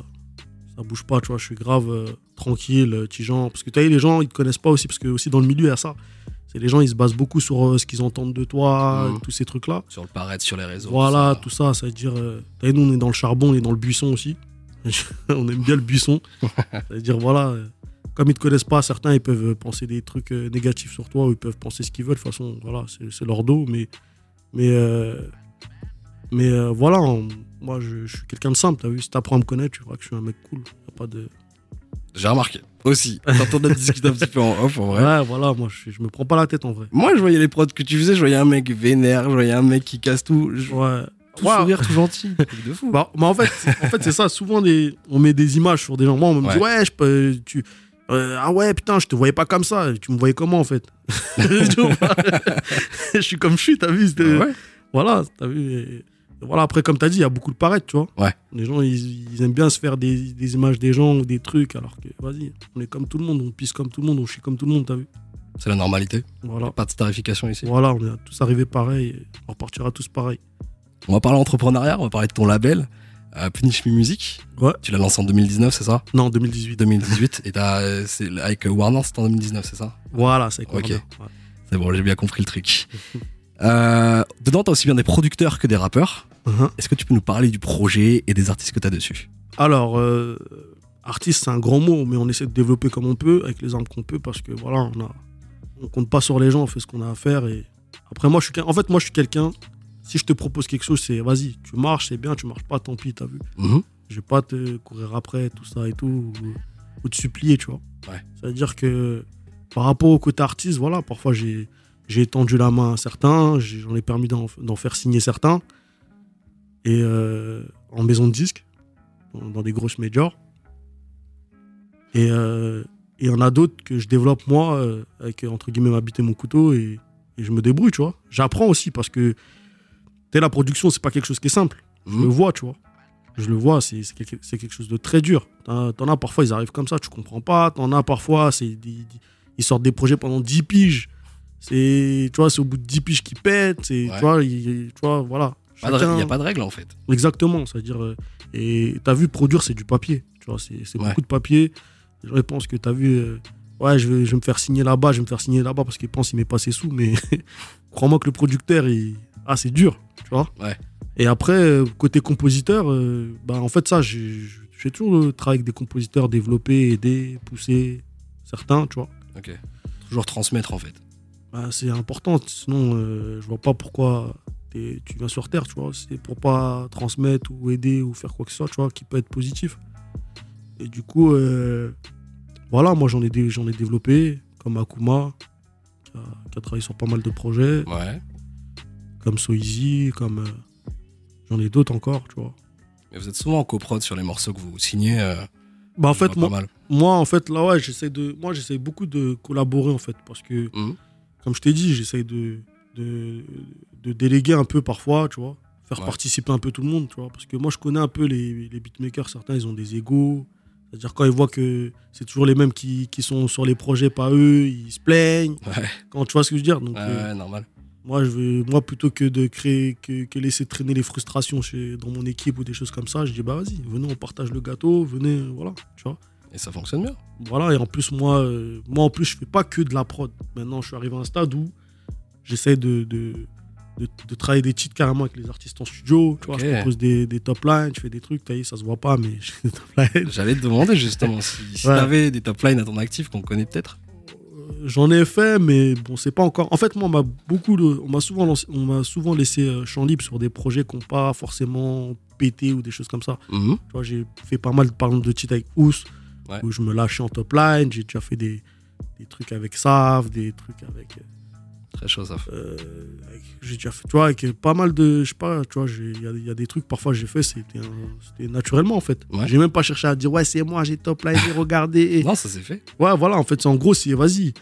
ça bouge pas, tu vois. Je suis grave euh, tranquille, euh, petit genre. Parce que t'as vu, les gens, ils te connaissent pas aussi, parce que aussi dans le milieu, il y a ça. C'est les gens, ils se basent beaucoup sur euh, ce qu'ils entendent de toi, Mhm. tous ces trucs-là. Sur le paraître, sur les réseaux. Voilà, tout ça. tout ça, ça veut dire. euh, vu, nous, on est dans le charbon, on est dans le buisson aussi. on aime bien le buisson. ça veut dire, voilà. Comme ils te connaissent pas, certains, ils peuvent penser des trucs euh, négatifs sur toi, ou ils peuvent penser ce qu'ils veulent. De toute façon, voilà, c'est leur dos. Mais. Mais. euh, mais euh, voilà, on- moi, je, je suis quelqu'un de simple. T'as vu, si t'apprends à me connaître, tu verras que je suis un mec cool. Y a pas de. J'ai remarqué aussi. Quand on a discuté un petit peu en off, en vrai. Ouais, voilà, moi, je, je me prends pas la tête en vrai. Moi, je voyais les prods que tu faisais, je voyais un mec vénère, je voyais un mec qui casse tout. Je... Ouais. Tout Ouais. sourire, tout gentil. De fou. Bah, mais en fait, c'est- en fait c'est ça. Souvent, on met des images sur des gens. Moi, on me dit, ouais, je peux, tu, euh, ah ouais, putain, je te voyais pas comme ça. Tu me voyais comment, en fait? Je suis comme je suis, t'as vu Ah ouais? Voilà, t'as vu voilà, après, comme t'as dit, il y a beaucoup de paraître, tu vois. Ouais. Les gens, ils, ils aiment bien se faire des, des images des gens ou des trucs, alors que, vas-y, on est comme tout le monde, on pisse comme tout le monde, on chie comme tout le monde, t'as vu C'est la normalité. Voilà. Pas de starification ici. Voilà, on est tous arrivés pareil, on repartira tous pareil. On va parler entrepreneuriat, on va parler de ton label, euh, Punish Me Music. Ouais. Tu l'as lancé en 2019, c'est ça? Non, 2018. 2018. et t'as, euh, c'est avec Warner, c'était en 2019, c'est ça? Voilà, c'est quoi Ok. Ouais. C'est bon, j'ai bien compris le truc. Euh, dedans, t'as aussi bien des producteurs que des rappeurs. Mhm. Est-ce que tu peux nous parler du projet et des artistes que t'as dessus? Alors, euh, artiste, c'est un grand mot, mais on essaie de développer comme on peut, avec les armes qu'on peut, parce que voilà, on a, on compte pas sur les gens, on fait ce qu'on a à faire. Et après, moi, je suis, en fait, moi, je suis quelqu'un. Si je te propose quelque chose, c'est vas-y, tu marches, c'est bien, tu marches pas, tant pis, t'as vu. Mhm. Je vais pas te courir après, tout ça et tout, ou, ou te supplier, tu vois. Ouais. C'est-à-dire que par rapport au côté artiste, voilà, parfois j'ai j'ai tendu la main à certains, j'en ai permis d'en faire signer certains. Et euh, en maison de disque, dans, dans des grosses majors. Et euh, et il y en a d'autres que je développe moi, euh, avec entre guillemets ma bite et mon couteau, et, et je me débrouille, tu vois. J'apprends aussi parce que tu sais, la production, c'est pas quelque chose qui est simple. Je le Mhm. vois, tu vois. Je le vois, c'est quelque, chose de très dur. T'en as parfois, ils arrivent comme ça, tu comprends pas. T'en as parfois, ils sortent des projets pendant 10 piges. C'est, tu vois, c'est au bout de 10 piges qu'ils pètent. Ouais. tu, vois, il- tu vois, voilà. Il n'y a pas de règle en fait. Exactement, c'est-à-dire. euh, et t'as vu, produire, c'est du papier. Tu vois, c'est Ouais. beaucoup de papier. Les gens ils pensent que t'as vu, euh, ouais, je vais, je vais me faire signer là-bas, je vais me faire signer là-bas parce qu'ils pensent qu'il m'est pas ses sous, mais crois-moi que le producteur, il... ah, c'est dur, tu vois. Ouais. Et après, euh, côté compositeur, euh, bah, en fait, ça, j'ai toujours travaillé avec des compositeurs, développer, aider, pousser certains, tu vois. Ok. Toujours transmettre en fait. Bah, c'est important, sinon euh, je vois pas pourquoi tu viens sur Terre, tu vois. C'est pour pas transmettre ou aider ou faire quoi que ce soit, tu vois, qui peut être positif. Et du coup, euh, voilà, moi j'en ai, j'en ai développé, comme Akuma, qui a, qui a travaillé sur pas mal de projets, Ouais. Comme Soizy, comme. euh, j'en ai d'autres encore, tu vois. Mais vous êtes souvent en coprod sur les morceaux que vous signez. euh, Bah en fait, moi, moi, en fait, là, ouais, j'essaie de. Moi, j'essaie beaucoup de collaborer, en fait, parce que. Mhm. comme je t'ai dit, j'essaye de, de, de déléguer un peu parfois, tu vois. Faire Ouais. participer un peu tout le monde, tu vois. Parce que moi, je connais un peu les, les beatmakers. Certains, ils ont des égaux. C'est-à-dire, quand ils voient que c'est toujours les mêmes qui, qui sont sur les projets, pas eux, ils se plaignent. Ouais, Quand tu vois ce que je veux dire. Donc, ouais, euh, ouais, normal. Moi, je veux, moi, plutôt que de créer, que, que laisser traîner les frustrations chez, dans mon équipe ou des choses comme ça, je dis, bah vas-y, venez, on partage le gâteau, venez, voilà, tu vois. Et ça fonctionne bien. Voilà, et en plus, moi, euh, moi, en plus, je fais pas que de la prod. Maintenant, je suis arrivé à un stade où j'essaie de, de, de, de travailler des titres carrément avec les artistes en studio. Tu vois, je propose des, des top lines, je fais des trucs, vu, ça se voit pas, mais je fais des top lines. J'allais te demander justement si, si Ouais. t'avais des top lines à ton actif qu'on connaît peut-être. Euh, J'en ai fait, mais bon, c'est pas encore. En fait, moi, on m'a beaucoup, de- on m'a souvent, lancé- on m'a souvent laissé euh, champ libre sur des projets qui n'ont pas forcément pété ou des choses comme ça. Mhm. Tu vois, j'ai fait pas mal, par exemple, de titres avec Ous, Ouais. où je me lâchais en top line. J'ai déjà fait des, des trucs avec Sav, des trucs avec. Très ça. euh, avec- j'ai déjà fait, tu vois, avec pas mal de. Je sais pas, tu vois, il y, a- il y a des trucs, parfois, j'ai fait, c'était naturellement, en fait. Ouais. J'ai même pas cherché à dire, ouais, c'est moi, j'ai top line, j'ai regardé. Et... Non, ça s'est fait. Ouais, voilà, en fait, c'est en gros, c'est vas-y.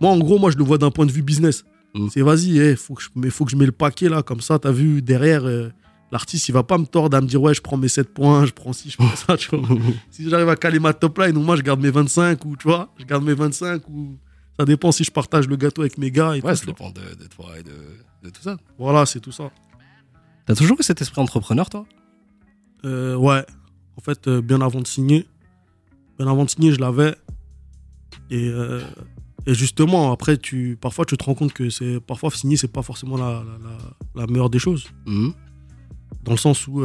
Moi, en gros, moi, je le vois d'un point de vue business. Mm. C'est vas-y, eh, faut, que je, mais faut que je mette le paquet là, comme ça, t'as vu, derrière, euh, l'artiste, il va pas me tordre à me dire, ouais, je prends mes 7 points, je prends ci, je prends ça, tu vois. si j'arrive à caler ma top line, ou moi, je garde mes 25, ou tu vois, je garde mes 25, ou ça dépend si je partage le gâteau avec mes gars et Ouais, tout. ça dépend de, de toi et de, de tout ça. Voilà, c'est tout ça. T'as toujours eu cet esprit entrepreneur, toi? Euh, ouais, en fait, euh, bien avant de signer, bien avant de signer, je l'avais. Et, euh, et justement, après, tu, parfois, tu te rends compte que c'est parfois signer, c'est pas forcément la, la, la- la meilleure des choses. Mhm. Dans le sens où,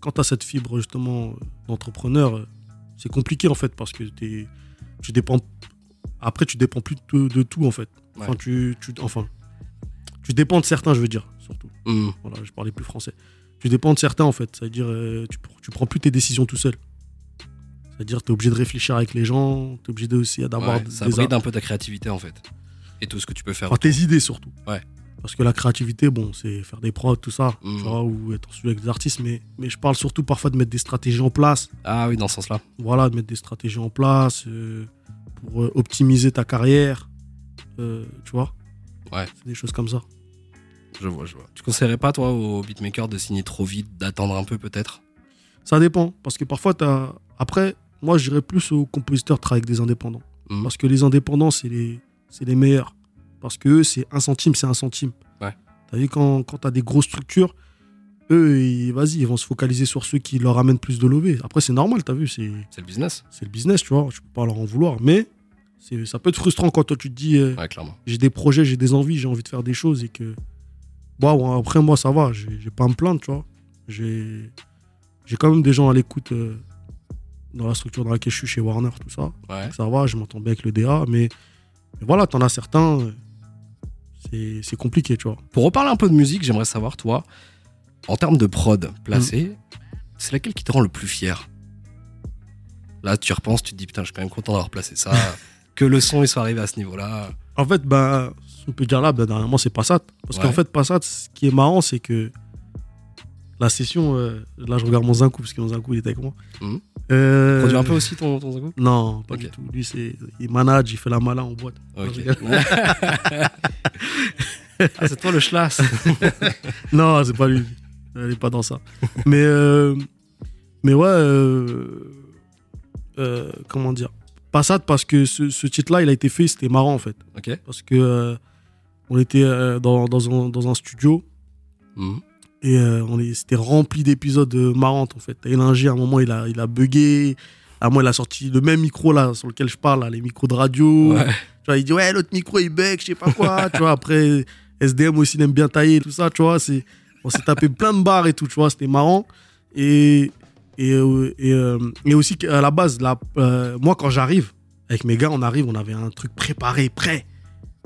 quand tu as cette fibre justement d'entrepreneur, c'est compliqué en fait, parce que tu dépends. Après, tu dépends plus de, de tout en fait. Enfin, Ouais. tu, tu- enfin, tu dépends de certains, je veux dire, surtout. Mhm. Voilà, je parlais plus français. Tu dépends de certains en fait. C'est-à-dire, euh, tu, tu prends plus tes décisions tout seul. C'est-à-dire, tu es obligé de réfléchir avec les gens, tu es obligé de- aussi d'avoir Ouais, des ça bride un peu ta créativité en fait. Et tout ce que tu peux faire. enfin, tes idées surtout. Ouais. Parce que la créativité, bon, c'est faire des prods, tout ça, tu vois, ou être en studio avec des artistes, mais, mais je parle surtout parfois de mettre des stratégies en place. Ah oui, dans ce sens-là. Voilà, de mettre des stratégies en place euh, pour euh, optimiser ta carrière. euh, tu vois Ouais. C'est des choses comme ça. Je vois, je vois. Tu conseillerais pas, toi, aux beatmakers de signer trop vite, d'attendre un peu peut-être? Ça dépend. Parce que parfois, t'as. Après, moi, je dirais plus aux compositeurs travailler avec des indépendants. Mhm. Parce que les indépendants, c'est les, c'est les meilleurs. Parce que eux, c'est un centime, c'est un centime. Ouais. T'as vu, quand, quand t'as des grosses structures, eux, ils, vas-y, ils vont se focaliser sur ceux qui leur amènent plus de levée. Après, c'est normal, t'as vu, c'est, C'est le business. c'est le business, tu vois. Je peux pas leur en vouloir. Mais c'est, ça peut être frustrant quand toi, tu te dis, euh, Ouais, clairement. j'ai des projets, j'ai des envies, j'ai envie de faire des choses et que. Bon, après, moi, ça va, j'ai j'ai pas à me plaindre, tu vois. J'ai j'ai quand même des gens à l'écoute euh, dans la structure dans laquelle je suis chez Warner, tout ça. Ouais. Donc ça va, je m'entends bien avec le DA, mais, mais voilà, t'en as certains, euh, c'est c'est compliqué, tu vois. Pour reparler un peu de musique, j'aimerais savoir, toi, en termes de prod placé, c'est laquelle qui te rend le plus fier? Là, tu repenses, tu te dis, putain, je suis quand même content d'avoir placé ça, que le son il soit arrivé à ce niveau-là. En fait, bah, on peut dire là, ben, dernièrement, c'est Passat. Parce Ouais. qu'en fait, Passat, ce qui est marrant, c'est que la session, euh, là, je regarde mon Zinkou, parce que mon Zinkou, il était avec moi. Mhm. Euh, un peu aussi ton, ton Non, pas du tout. Lui, c'est, il manage, il fait la malin en boîte. Ok. je rigole. ah, c'est toi le schlass. Non, c'est pas lui. Elle est pas dans ça. mais, euh, mais ouais, euh, euh, comment dire? Passat, parce que ce, ce titre-là, il a été fait, c'était marrant en fait. Parce que on était dans, dans, un, dans un studio Mhm. et on est- c'était rempli d'épisodes marrants en fait. Et à un moment, il a, il a bugué. À un moment, il a sorti le même micro là sur lequel je parle, là, les micros de radio. Ouais. Tu vois, il dit ouais, l'autre micro il bug, je sais pas quoi. tu vois, après SDM aussi il aime bien tailler tout ça, tu vois. C'est, on s'est tapé plein de barres et tout, tu vois, c'était marrant. Et, et, euh, et, euh, et aussi à la base, là, euh, moi quand j'arrive, avec mes gars, on arrive, on avait un truc préparé, prêt.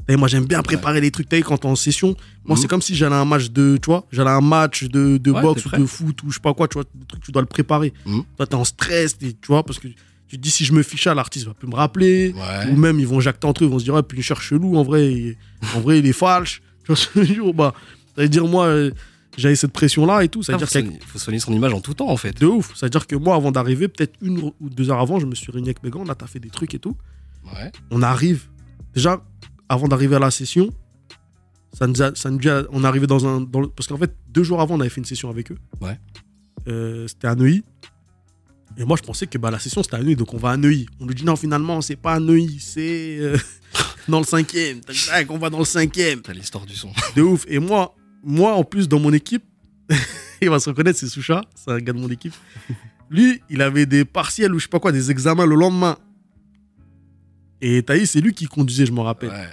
Et moi j'aime bien préparer les trucs, t'as quand t'es en session, moi Mhm. c'est comme si j'allais à un match de, tu vois, j'allais un match de, de Ouais, boxe ou de foot ou je sais pas quoi, tu vois, des trucs, tu dois le préparer. Mhm. Toi t'es en stress, tu vois, parce que tu te dis si je me fiche à l'artiste va plus me rappeler. Ouais. Ou même ils vont jacter entre eux, ils vont se dire, ouais, puis cherche chelou, en vrai, il, en vrai, il est falche. Tu vois ce dire Bah, dire, moi, euh, j'avais cette pression-là et tout. Ça veut faut, dire a- soigner, faut soigner son image en tout temps en fait. de ouf. Ça veut dire que moi, avant d'arriver, peut-être une ou deux heures avant, je me suis réuni avec mes gars, on a taffé des trucs et tout. Ouais. On arrive, déjà, avant d'arriver à la session, ça nous a, ça nous a- on est arrivé dans un. Dans le- parce qu'en fait, deux jours avant, on avait fait une session avec eux. Ouais. Euh, c'était à Neuilly. Et moi, je pensais que bah, la session, c'était à Neuilly, donc on va à Neuilly. On nous dit non, finalement, c'est pas à Neuilly, c'est euh, dans le cinquième. On va dans le cinquième. T'as l'histoire du son. De ouf. Et moi, moi en plus, dans mon équipe, il va se reconnaître, c'est Soucha, c'est un gars de mon équipe. Lui, il avait des partiels ou je sais pas quoi, des examens le lendemain. Et Thaïs, c'est lui qui conduisait, je me rappelle. Ouais.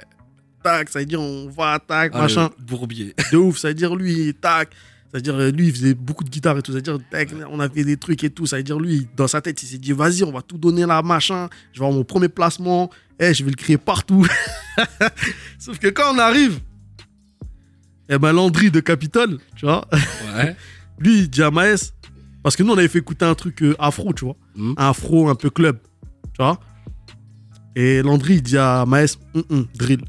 Tac, ça veut dire on va, tac, Ah, machin. Bourbier. De ouf, ça veut dire lui, tac. Ça veut dire euh, lui, il faisait beaucoup de guitare et tout. Ça veut dire, tac, on a fait des trucs et tout. Ça veut dire lui, dans sa tête, il s'est dit, vas-y, on va tout donner là, machin. Je vais avoir mon premier placement. Eh, je vais le crier partout. Sauf que quand on arrive, eh ben, Landry de Capitole, tu vois, Ouais. lui, il dit à Maes, parce que nous, on avait fait écouter un truc euh, afro, tu vois. Mhm. Un afro un peu club, tu vois. Et Landry, il dit à Maes, Hum, hum, drill.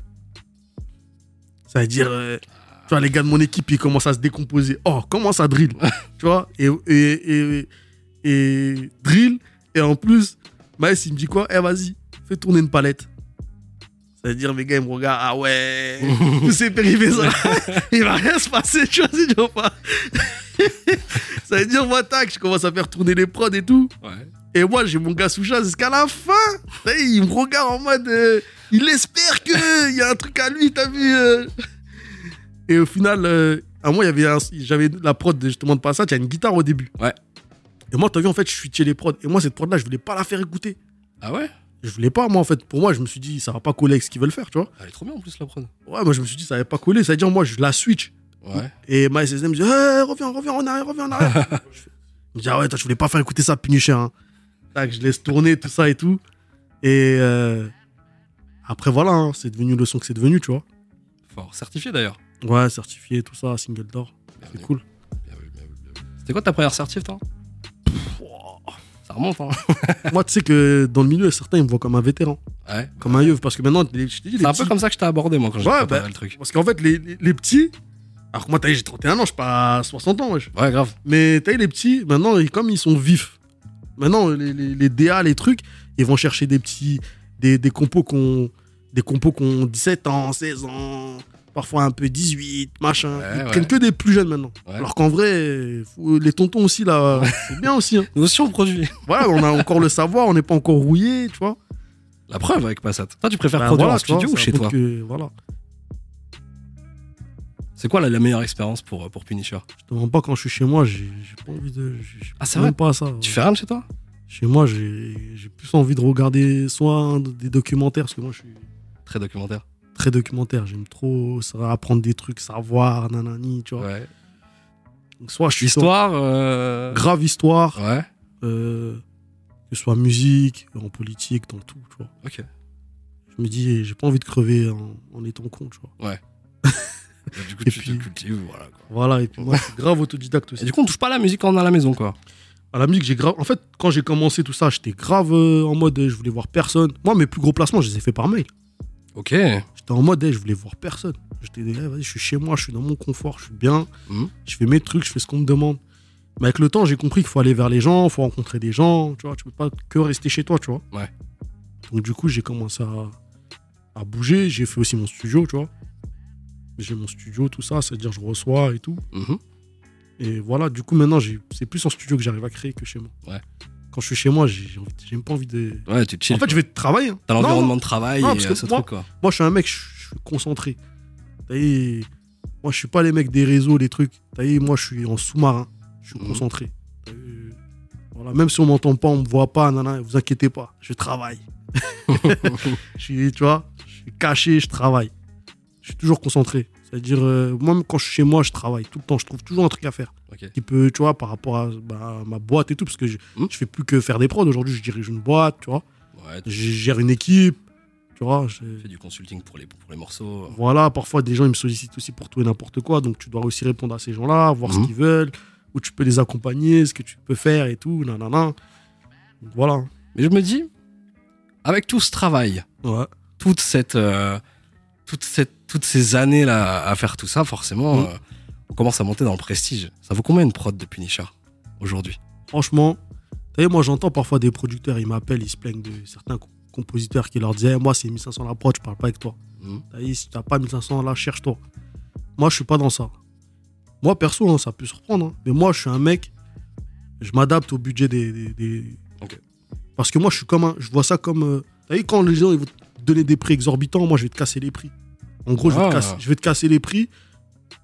Ça veut dire, euh, tu vois, les gars de mon équipe, ils commencent à se décomposer. Oh, comment ça drill Tu vois et, et, et, et drill. Et en plus, Maes, il me dit quoi? Eh, vas-y, fais tourner une palette. Ça veut dire, mes gars, ils me regardent, ah ouais, tous ces périphéries, il va rien se passer, tu vois, si tu vois pas. ça veut dire, moi, tac, je commence à faire tourner les prods et tout. Ouais. Et moi, j'ai mon gars Soucha jusqu'à la fin. Il me regarde en mode. euh, il espère qu'il y a un truc à lui, t'as vu euh. Et au final, euh, à moi, il y avait un- j'avais la prod justement de Passat, il y a une guitare au début. Ouais. Et moi, t'as vu, en fait, je switchais les prods. Et moi, cette prod-là, je voulais pas la faire écouter. Ah ouais? Je voulais pas, moi, en fait. Pour moi, je me suis dit, ça va pas coller avec ce qu'ils veulent faire, tu vois. Elle est trop bien en plus la prod. Ouais, moi, je me suis dit, ça va pas coller. Ça veut dire, moi, je la switch. Ouais. Et Miles me dit hey, reviens, reviens en arrière, reviens en arrière. Je me dit ah ouais, toi, je voulais pas faire écouter ça, Punisher. Hein. Tac, je laisse tourner tout ça et tout. Et euh, après, voilà, hein, c'est devenu le son que c'est devenu, tu vois. Fort. Certifié d'ailleurs. Ouais, certifié, tout ça, single d'or. C'est cool. C'était quoi ta première certif toi? Remonte hein. Moi, tu sais que dans le milieu, certains, ils me voient comme un vétéran, Ouais. comme un yeuve. Parce que maintenant, les- je t'ai dit, les C'est un petits- peu comme ça que je t'ai abordé moi quand j'ai Ouais, bah, le truc. Parce qu'en fait, les, les- les petits. Alors que moi, t'as j'ai 31 ans, je suis pas 60 ans, wesh. Ouais, grave. Mais t'as les petits, maintenant, comme ils sont vifs, maintenant, les, les, les DA, les trucs, ils vont chercher des petits. des, des compos qu'on des compos qu'on 17 ans, 16 ans, parfois un peu 18, machin. Ouais, ils ouais. prennent que des plus jeunes maintenant. Ouais. Alors qu'en vrai, faut- les tontons aussi, là, c'est bien aussi. hein. Nous aussi on produit. Voilà, on a encore le savoir, on n'est pas encore rouillé, tu vois. La preuve avec Passat. Toi tu préfères Bah, produire voilà, en tu vois, studio ou chez toi que, Voilà. C'est quoi la, la meilleure expérience pour, pour Punisher? Je te demande pas quand je suis chez moi, j'ai pas envie de. Ah, c'est vrai? pas à ça. Tu fais rien chez toi? Chez moi, j'ai j'ai plus envie de regarder soit des documentaires, parce que moi, je suis Très documentaire. Très documentaire. J'aime trop ça apprendre des trucs, savoir, nanani, tu vois. Ouais. Donc, soit je suis Histoire euh, grave histoire, Ouais. euh, que ce soit musique, en politique, dans tout, tu vois. Ok. Je me dis, j'ai pas envie de crever en, en étant con, tu vois. Du coup Et tu puis- te cultives, voilà quoi. Voilà, et puis moi, je suis grave autodidacte aussi. Et du coup on touche pas à la musique quand on est à la maison quoi. À la musique, j'ai grave. En fait, quand j'ai commencé tout ça, j'étais grave euh, en mode, euh, je voulais voir personne. Moi, mes plus gros placements, je les ai fait par mail. Ok. En mode, je voulais voir personne. J'étais, eh, vas-y, je suis chez moi, je suis dans mon confort, je suis bien, Mhm. je fais mes trucs, je fais ce qu'on me demande. Mais avec le temps, j'ai compris qu'il faut aller vers les gens, il faut rencontrer des gens, tu vois, tu peux pas que rester chez toi, tu vois. Ouais. Donc du coup, j'ai commencé à, à bouger, j'ai fait aussi mon studio, tu vois. J'ai mon studio, tout ça, c'est-à-dire je reçois et tout. Mhm. Et voilà, du coup, maintenant, c'est plus en studio que j'arrive à créer que chez moi. Ouais. Quand je suis chez moi, j'ai même pas envie de. Ouais, tu chill. en fait, je vais travailler. hein. T'as l'environnement de travail Non, et parce que euh, ce moi- truc, quoi. Moi, je suis un mec, je je suis concentré. T'as Moi, je suis pas les mecs des réseaux, des trucs. T'as Moi, je suis en sous-marin. Je suis Mhm. concentré. Vu Voilà, même si on m'entend pas, on me voit pas, nana, vous inquiétez pas, je travaille. je suis, tu vois, je suis caché, je travaille. Je suis toujours concentré. C'est-à-dire, euh, moi, même quand je suis chez moi, je travaille tout le temps. Je trouve toujours un truc à faire. Qui peut, tu vois, par rapport à bah, ma boîte et tout, parce que je, je fais plus que faire des prods. Aujourd'hui, je dirige une boîte, tu vois. Ouais, tu Je gère une équipe, tu vois. je- fais du consulting pour les, pour les morceaux. voilà, parfois des gens ils me sollicitent aussi pour tout et n'importe quoi, donc tu dois aussi répondre à ces gens-là, voir ce qu'ils veulent, où tu peux les accompagner, ce que tu peux faire et tout, nanana. Donc voilà. Mais je me dis, avec tout ce travail, Ouais. toute cette, euh, toute cette, toutes ces années là à faire tout ça, forcément, Mhm. euh, on commence à monter dans le prestige. Ça vaut combien une prod de Punisher aujourd'hui? Franchement, tu sais, moi j'entends parfois des producteurs, ils m'appellent, ils se plaignent de certains co- compositeurs qui leur disaient Moi c'est 1500 la prod, je parle pas avec toi. T'as vu, si t'as pas 1500 là, cherche-toi. Moi je suis pas dans ça. Moi perso, hein, ça peut surprendre, hein, mais moi je suis un mec, je m'adapte au budget des. des- des- Ok. Parce que moi je suis comme un. Je vois ça comme. euh, T'as vu, quand les gens ils vont te donner des prix exorbitants, moi je vais te casser les prix. En gros, je vais, Ah. te casser, je vais te casser les prix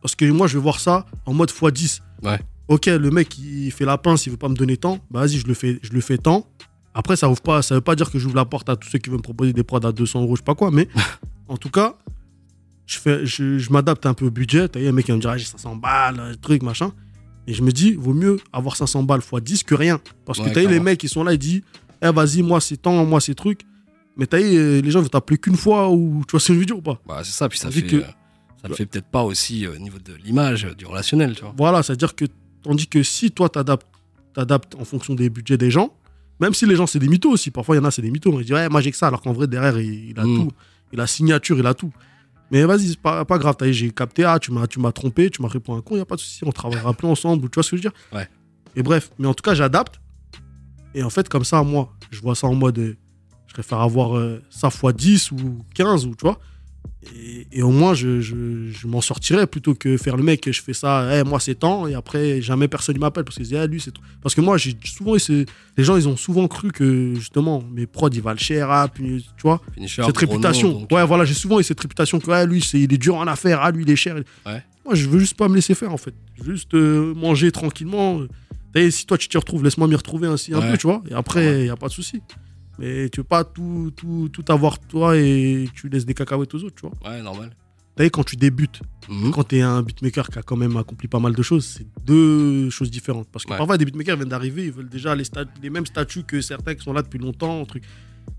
parce que moi je vais voir ça en mode x10. Ouais. Ok, le mec il fait la pince, il veut pas me donner tant, bah vas-y, je le fais, je le fais tant. Après, ça ouvre pas, ça veut pas dire que j'ouvre la porte à tous ceux qui veulent me proposer des prods à 200 euros, je sais pas quoi, mais en tout cas, je, fais, je, je m'adapte un peu au budget. T'as un mec qui va me dire, ah, j'ai 500 balles, truc, machin. Et je me dis, vaut mieux avoir 500 balles x 10 que rien. Parce que t'as les mecs, ils sont là, ils disent, eh, vas-y, moi, c'est tant, moi, c'est truc. Mais t'as euh, les gens vont t'appeler qu'une fois, ou tu vois ce que je veux dire ou pas? Bah, c'est ça, puis ça fait, que- euh, ça le fait peut-être pas aussi euh, au niveau de l'image, du relationnel, tu vois. Voilà, c'est-à-dire que, tandis que si toi, t'adaptes t'adaptes en fonction des budgets des gens, même si les gens, c'est des mythos aussi, parfois, il y en a, c'est des mythos. Ils disent, ouais, moi, j'ai que ça, alors qu'en vrai, derrière, il, il a Mm. tout. Il a signature, il a tout. Mais vas-y, c'est pas, pas grave, j'ai capté, ah, tu m'as tu m'as trompé, tu m'as répondu un con, il n'y a pas de souci, on travaillera plus ensemble, tu vois ce que je veux dire? Ouais. Et bref, mais en tout cas, j'adapte. Et en fait, comme ça, moi, je vois ça en mode, préfère avoir euh, ça fois 10 ou 15, ou tu vois. Et, et au moins, je, je, je m'en sortirais plutôt que faire le mec, je fais ça, Eh, moi c'est temps, et après, jamais personne ne m'appelle parce qu'ils disent, ah, lui, c'est tout. Parce que moi, j'ai souvent, les gens, ils ont souvent cru que justement, mes prods, ils valent cher, ah, puis, tu vois Finisher, cette réputation. donc, ouais, voilà, j'ai souvent eu cette réputation que ouais, lui, c'est, il est dur en affaires, ah, lui, il est cher. Ouais. Moi, je veux juste pas me laisser faire, en fait. Je veux juste euh, manger tranquillement. T'as si toi, tu t'y retrouves, laisse-moi m'y retrouver ainsi un Ouais. peu, tu vois. Et après, il n'y a pas de souci. Mais tu veux pas tout, tout, tout avoir toi et tu laisses des cacahuètes aux autres, tu vois. Ouais, normal. T'as vu, quand tu débutes, Mhm. quand tu es un beatmaker qui a quand même accompli pas mal de choses, c'est deux choses différentes. Parce que Ouais. parfois, des beatmakers viennent d'arriver, ils veulent déjà les, mêmes statuts que certains qui sont là depuis longtemps. Truc.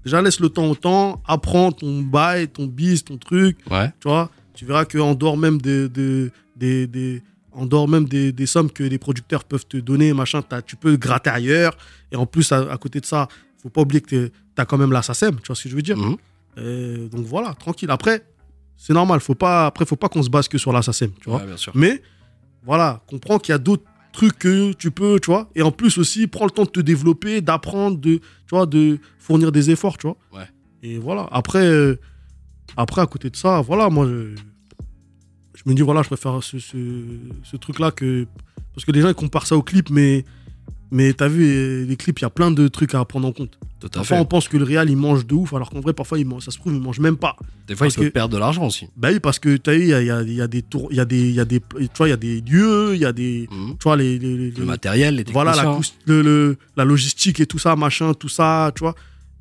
Déjà, laisse le temps au temps, apprends ton bail, ton bis, ton truc. Ouais. Tu vois, tu verras qu'en dehors même de, de- des, des- en dehors même des, des sommes que les producteurs peuvent te donner, machin, tu peux gratter ailleurs. Et en plus, à, à côté de ça, faut pas oublier que tu as quand même la SACEM, tu vois ce que je veux dire? Mhm. Euh, Donc voilà, tranquille. Après, c'est normal, faut pas, après, faut pas qu'on se base que sur la SACEM, tu vois? Ouais, bien sûr. mais voilà, comprends qu'il y a d'autres trucs que tu peux, tu vois? Et en plus aussi, prends le temps de te développer, d'apprendre, de, tu vois, de fournir des efforts, tu vois? Ouais. Et voilà. Après, euh, après à côté de ça, voilà, moi, je, je me dis, voilà, je préfère ce, ce, ce truc-là que. Parce que les gens, ils comparent ça au clip, mais. Mais t'as vu, euh, les clips, il y a plein de trucs à prendre en compte. Tout à Parfois, fait. on pense que le réal, il mange de ouf, alors qu'en vrai, parfois, il mange- ça se trouve, il mange même pas. Des fois, il parce peut que- perdre de l'argent aussi. Bah oui, parce que t'as vu, il y a, il y a- il y a des tours, il y a des, il y a des, tu vois, il y a des lieux, il y a des, Mhm. tu vois, les, les- les- Le matériel, les voilà, la, le- le- logistique et tout ça, machin, tout ça, tu vois,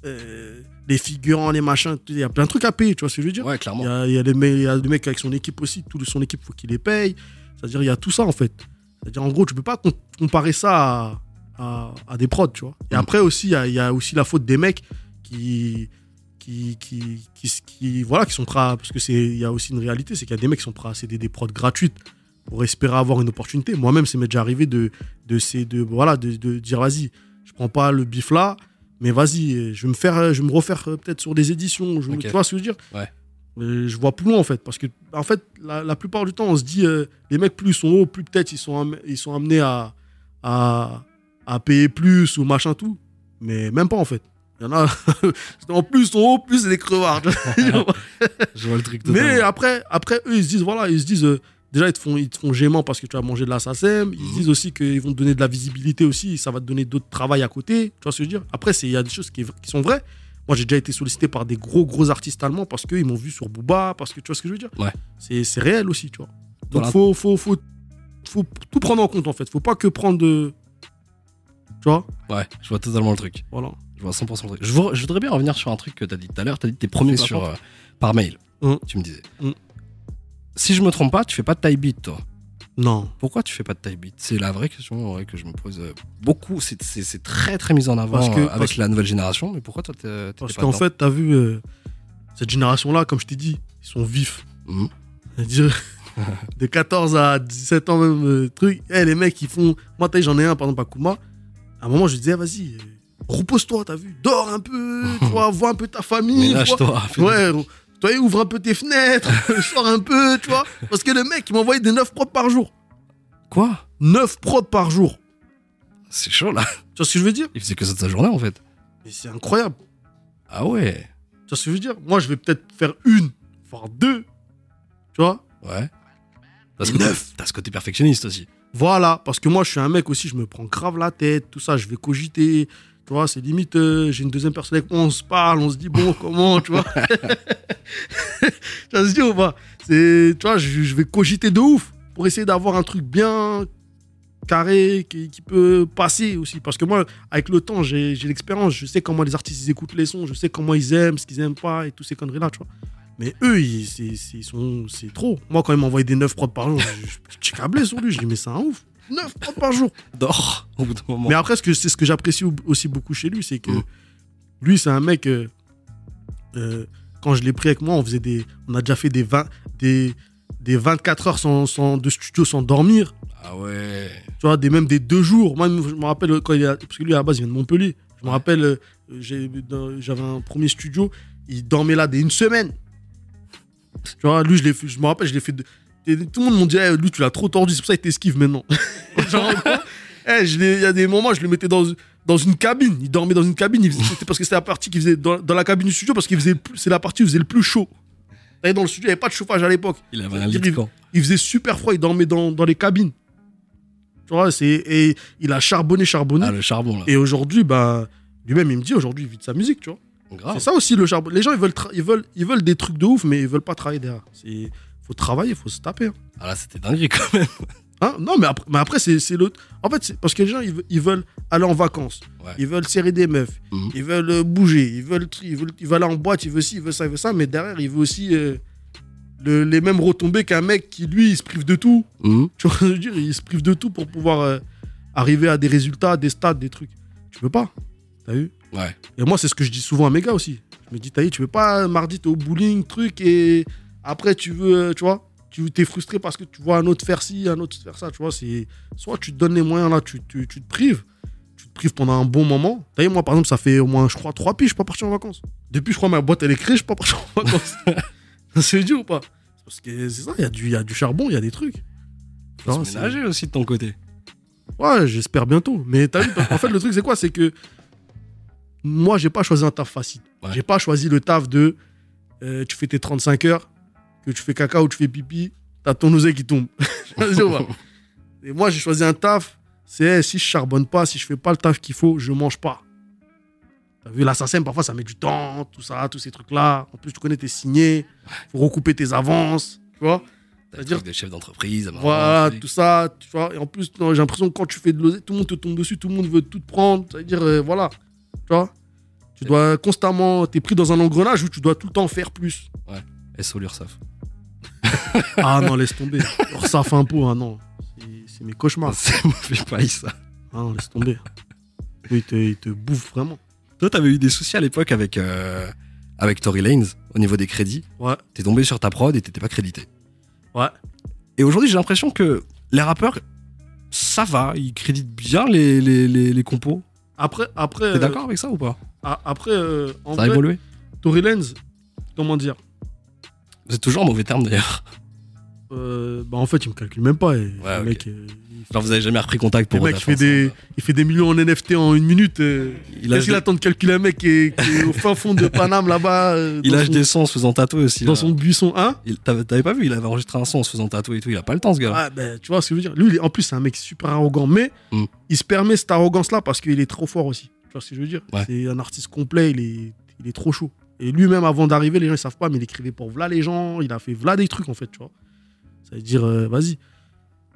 euh, les figurants, les machins, il y a plein de trucs à payer, tu vois ce que je veux dire Ouais, Il clairement. y a, il y a les me- il y a des mecs avec son équipe aussi, tout son équipe, faut qu'il les paye. C'est-à-dire, il y a tout ça en fait. C'est-à-dire, en gros, tu peux pas com- comparer ça à, à- à des prods, tu vois. Et Mm. après aussi, il y a, il y a aussi la faute des mecs qui. Qui, qui, qui, qui- voilà, qui sont prêts à- Parce que c'est, il y a aussi une réalité, c'est qu'il y a des mecs qui sont prêts à céder des prods gratuites pour espérer avoir une opportunité. Moi-même, c'est m'est déjà arrivé de, de, ces, de, voilà, de, de dire, vas-y, je prends pas le bif là, mais vas-y, je vais me faire, je vais me refaire euh, peut-être sur des éditions. Je. Tu vois ce que je veux dire? Ouais. Je vois plus loin en fait. Parce que, en fait, la, la plupart du temps, on se dit, euh, les mecs, plus ils sont hauts, plus peut-être ils sont, ils sont amenés à, à, à payer plus ou machin tout. Mais même pas en fait. Il y en a. en plus, ils sont hauts, plus c'est des crevards. Je vois le truc Mais après, après, eux, ils se disent, voilà, ils se disent, euh, déjà, ils te, font, ils te font gément parce que tu vas manger de la SACEM. Ils Mhm. disent aussi qu'ils vont te donner de la visibilité aussi, ça va te donner d'autres travail à côté. Tu vois ce que je veux dire? Après, il y a des choses qui, qui sont vraies. Moi, j'ai déjà été sollicité par des gros, gros artistes allemands parce qu'ils m'ont vu sur Booba, parce que tu vois ce que je veux dire? Ouais. C'est c'est réel aussi, tu vois. Donc, Voilà. faut, faut, faut, faut tout prendre en compte, en fait. Faut pas que prendre de. Tu vois Ouais, je vois totalement le truc. Voilà. Je vois 100% le truc. Je, voudrais bien revenir sur un truc que tu as dit tout à l'heure. Tu as dit que t'es premier Peu sur, euh, par mail. Hum. Tu me disais. Hum. Si je me trompe pas, tu fais pas de taille beat, toi. Non. Pourquoi tu fais pas de taille beat? C'est la vraie question ouais, que je me pose euh, beaucoup. C'est- C'est c'est très très mis en avant Parce que- euh, avec la nouvelle génération. Mais pourquoi toi t'es Parce qu'en fait, t'as vu, euh, cette génération-là, comme je t'ai dit, ils sont vifs. C'est-à-dire, de 14 à 17 ans, même, truc. Eh, les mecs, ils font. Moi, t'as j'en ai un, par exemple, à Kouma. À un moment, je lui disais, vas-y, repose-toi, t'as vu, dors un peu, tu vois, un peu ta famille. Ménage-toi. Ouais, toi, ouvre un peu tes fenêtres, sors un peu, tu vois. Parce que le mec, il m'envoyait des 9 prods par jour. Quoi? 9 prods par jour. C'est chaud là. Tu vois ce que je veux dire? Il faisait que ça de sa journée en fait. Mais c'est incroyable. Ah ouais. Tu vois ce que je veux dire? Moi, je vais peut-être faire une, voire deux. Tu vois? Ouais. Parce Et que neuf. t'as ce côté perfectionniste aussi. Voilà, parce que moi, je suis un mec aussi, je me prends grave la tête, tout ça, je vais cogiter. Tu vois, c'est limite, euh, j'ai une deuxième personne avec moi, on se parle, on se dit, bon, comment, tu vois. tu vois, se dit, ou pas? C'est, tu vois, je, je vais cogiter de ouf pour essayer d'avoir un truc bien carré qui, qui peut passer aussi. Parce que moi, avec le temps, j'ai j'ai l'expérience, je sais comment les artistes ils écoutent les sons, je sais comment ils aiment, ce qu'ils aiment pas et tous ces conneries-là, tu vois. Mais eux, ils, c'est, sont, c'est trop. Moi, quand ils m'envoyaient des 9 prods par jour, je, câblé sur lui. Je dis, mais c'est un ouf. 9 prods par jour. Dors au bout d'un moment. Mais après, ce que, c'est ce que j'apprécie au- aussi beaucoup chez lui, c'est que Mm. lui, c'est un mec. euh, euh, quand je l'ai pris avec moi, on faisait des. On a déjà fait des, 20, des, des 24 heures sans, sans- de studio sans dormir. Ah ouais. Tu vois, des, même des deux jours. Moi, je me rappelle quand il a, Parce que lui, à la base, il vient de Montpellier. Je me rappelle, euh, j'avais un premier studio. Il dormait là des une semaine. Tu vois, lui, je, l'ai fait- je me rappelle, je l'ai fait. de- et tout le monde m'a dit, Eh, lui, tu l'as trop tordu, c'est pour ça qu'il t'esquive maintenant. Genre, eh, je il y a des moments, je le mettais dans, dans une cabine. Il dormait dans une cabine. il faisait- C'était parce que c'était la partie qui faisait. Dans, dans la cabine du studio, parce qu'il faisait. C'est la partie où il faisait le plus chaud. Et dans le studio, il n'y avait pas de chauffage à l'époque. Il avait un Il- lit camp. Il faisait super froid, il dormait dans, dans les cabines. Tu vois, c'est. Et il a charbonné, charbonné. Ah le charbon là. et aujourd'hui, bah. Lui-même, il me dit aujourd'hui, il vit de sa musique, tu vois. C'est ça aussi le charbon. Les gens, ils veulent, ils, veulent, ils veulent des trucs de ouf, mais ils veulent pas travailler derrière. Il faut travailler, il faut se taper. hein. Ah là c'était dingue quand même. Hein? Non, mais après, mais après c'est l'autre. En fait, parce que les gens, ils, ve- ils veulent aller en vacances. Ouais. Ils veulent serrer des meufs. Mhm. Ils veulent euh, bouger. Ils veulent, ils, veulent, ils veulent aller en boîte. Ils veulent ci, ils veulent ça, ils veulent ça. Mais derrière, ils veulent aussi euh, le- les mêmes retombées qu'un mec qui, lui, il se prive de tout. Mhm. Tu vois ce que je veux dire? Il se prive de tout pour pouvoir euh, arriver à des résultats, des stats, des trucs. Tu peux pas. T'as vu? Ouais. Et moi, c'est ce que je dis souvent à mes gars aussi. Je me dis, vu, tu veux pas, mardi, t'es au bowling, truc, et après, tu veux, tu vois, tu t'es frustré parce que tu vois un autre faire ci, un autre faire ça, tu vois. C'est soit tu te donnes les moyens là, tu, tu, tu te prives, tu te prives pendant un bon moment. Vu, moi, par exemple, ça fait au moins, je crois, trois piges, je suis pas parti en vacances. Depuis, je crois, ma boîte, elle est créée, je suis pas parti en vacances. c'est dur ou pas? Parce que c'est ça, il y, a du- y a du charbon, il y a des trucs. Faut se c'est- ménager aussi de ton côté. Ouais, j'espère bientôt. Mais t'as vu, en fait, le truc, c'est quoi? C'est que moi, j'ai pas choisi un taf facile. Ouais. J'ai pas choisi le taf de euh, tu fais tes 35 heures, que tu fais caca ou tu fais pipi, t'as ton oseille qui tombe. Et moi, j'ai choisi un taf, c'est eh, si je charbonne pas, si je fais pas le taf qu'il faut, je mange pas. T'as vu, l'assassin, parfois, ça met du temps, tout ça, tous ces trucs-là. En plus, tu connais tes signés, faut recouper tes avances, tu vois. C'est-à-dire- des chefs d'entreprise. Voilà, tout ça, tu vois. Et en plus, j'ai l'impression que quand tu fais de l'oseille, tout le monde te tombe dessus, tout le monde veut tout te prendre. Ça veut dire, euh, voilà, tu vois. Tu dois constamment, t'es pris dans un engrenage où tu dois tout le temps faire plus. SO l'URSAF. Ah non, laisse tomber. Alors ça fait un pot, ah non. C'est- mes cauchemars. C'est mauvais paille ça. Ah non, laisse tomber. Eux, Ils te, ils te bouffent vraiment. Toi, t'avais eu des soucis à l'époque avec, euh, avec Tory Lanez au niveau des crédits. Ouais, T'es tombé sur ta prod et t'étais pas crédité. ouais. Et aujourd'hui, j'ai l'impression que les rappeurs, ça va, ils créditent bien les, les, les, les compos. Après, après, T'es euh, d'accord avec ça ou pas? après, euh, en Ça a vrai, évolué? Tory Lanez, comment dire? Êtes toujours en mauvais terme d'ailleurs. Euh, bah en fait, il me calcule même pas. Et Ouais, le mec, euh, Genre, vous avez jamais repris contact pour le mec, il fait, des, il fait des millions en NFT en une minute. euh, Il Qu'est-ce qu'il attend de calculer un mec qui est, qui est au fin fond de Paname là-bas euh, Il lâche son- des sons en se faisant tatouer aussi. dans là. son buisson 1 Il- T'avais pas vu, il avait enregistré un son en se faisant tatouer et tout. Il a pas le temps, ce gars-là. Ah, ben, tu vois ce que je veux dire Lui, en plus, c'est un mec super arrogant, mais Mm. il se permet cette arrogance-là parce qu'il est trop fort aussi. Tu vois ce que je veux dire? Ouais. C'est un artiste complet, il est, il est trop chaud. Et lui-même, avant d'arriver, les gens ne savent pas, mais il écrivait pour V'là les gens, il a fait V'là des trucs, en fait, tu vois. Ça veut dire, euh, vas-y.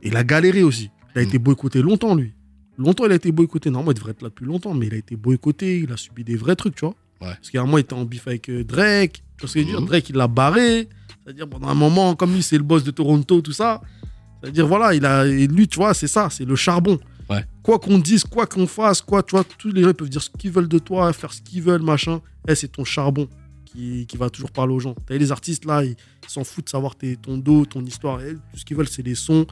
Il a galéré aussi. Il a Mm. été boycotté longtemps, lui. Longtemps, il a été boycotté. Normalement, il devrait être là depuis longtemps, mais il a été boycotté, il a subi des vrais trucs, tu vois. Ouais. Parce qu'à un moment, il était en bif avec euh, Drake. Tu vois ce que je veux dire? Mhm. Drake, il l'a barré. C'est-à-dire, pendant un moment, comme lui, c'est le boss de Toronto, tout ça. C'est-à-dire, voilà, il a, et lui, tu vois, c'est ça, c'est le charbon. Ouais. Quoi qu'on dise, quoi qu'on fasse, quoi, tu vois, tous les gens peuvent dire ce qu'ils veulent de toi, faire ce qu'ils veulent, machin. Eh, c'est ton charbon qui, qui va toujours parler aux gens. T'as les artistes, là, ils s'en foutent de savoir tes, ton dos, ton histoire. Tout ce qu'ils veulent, c'est les sons.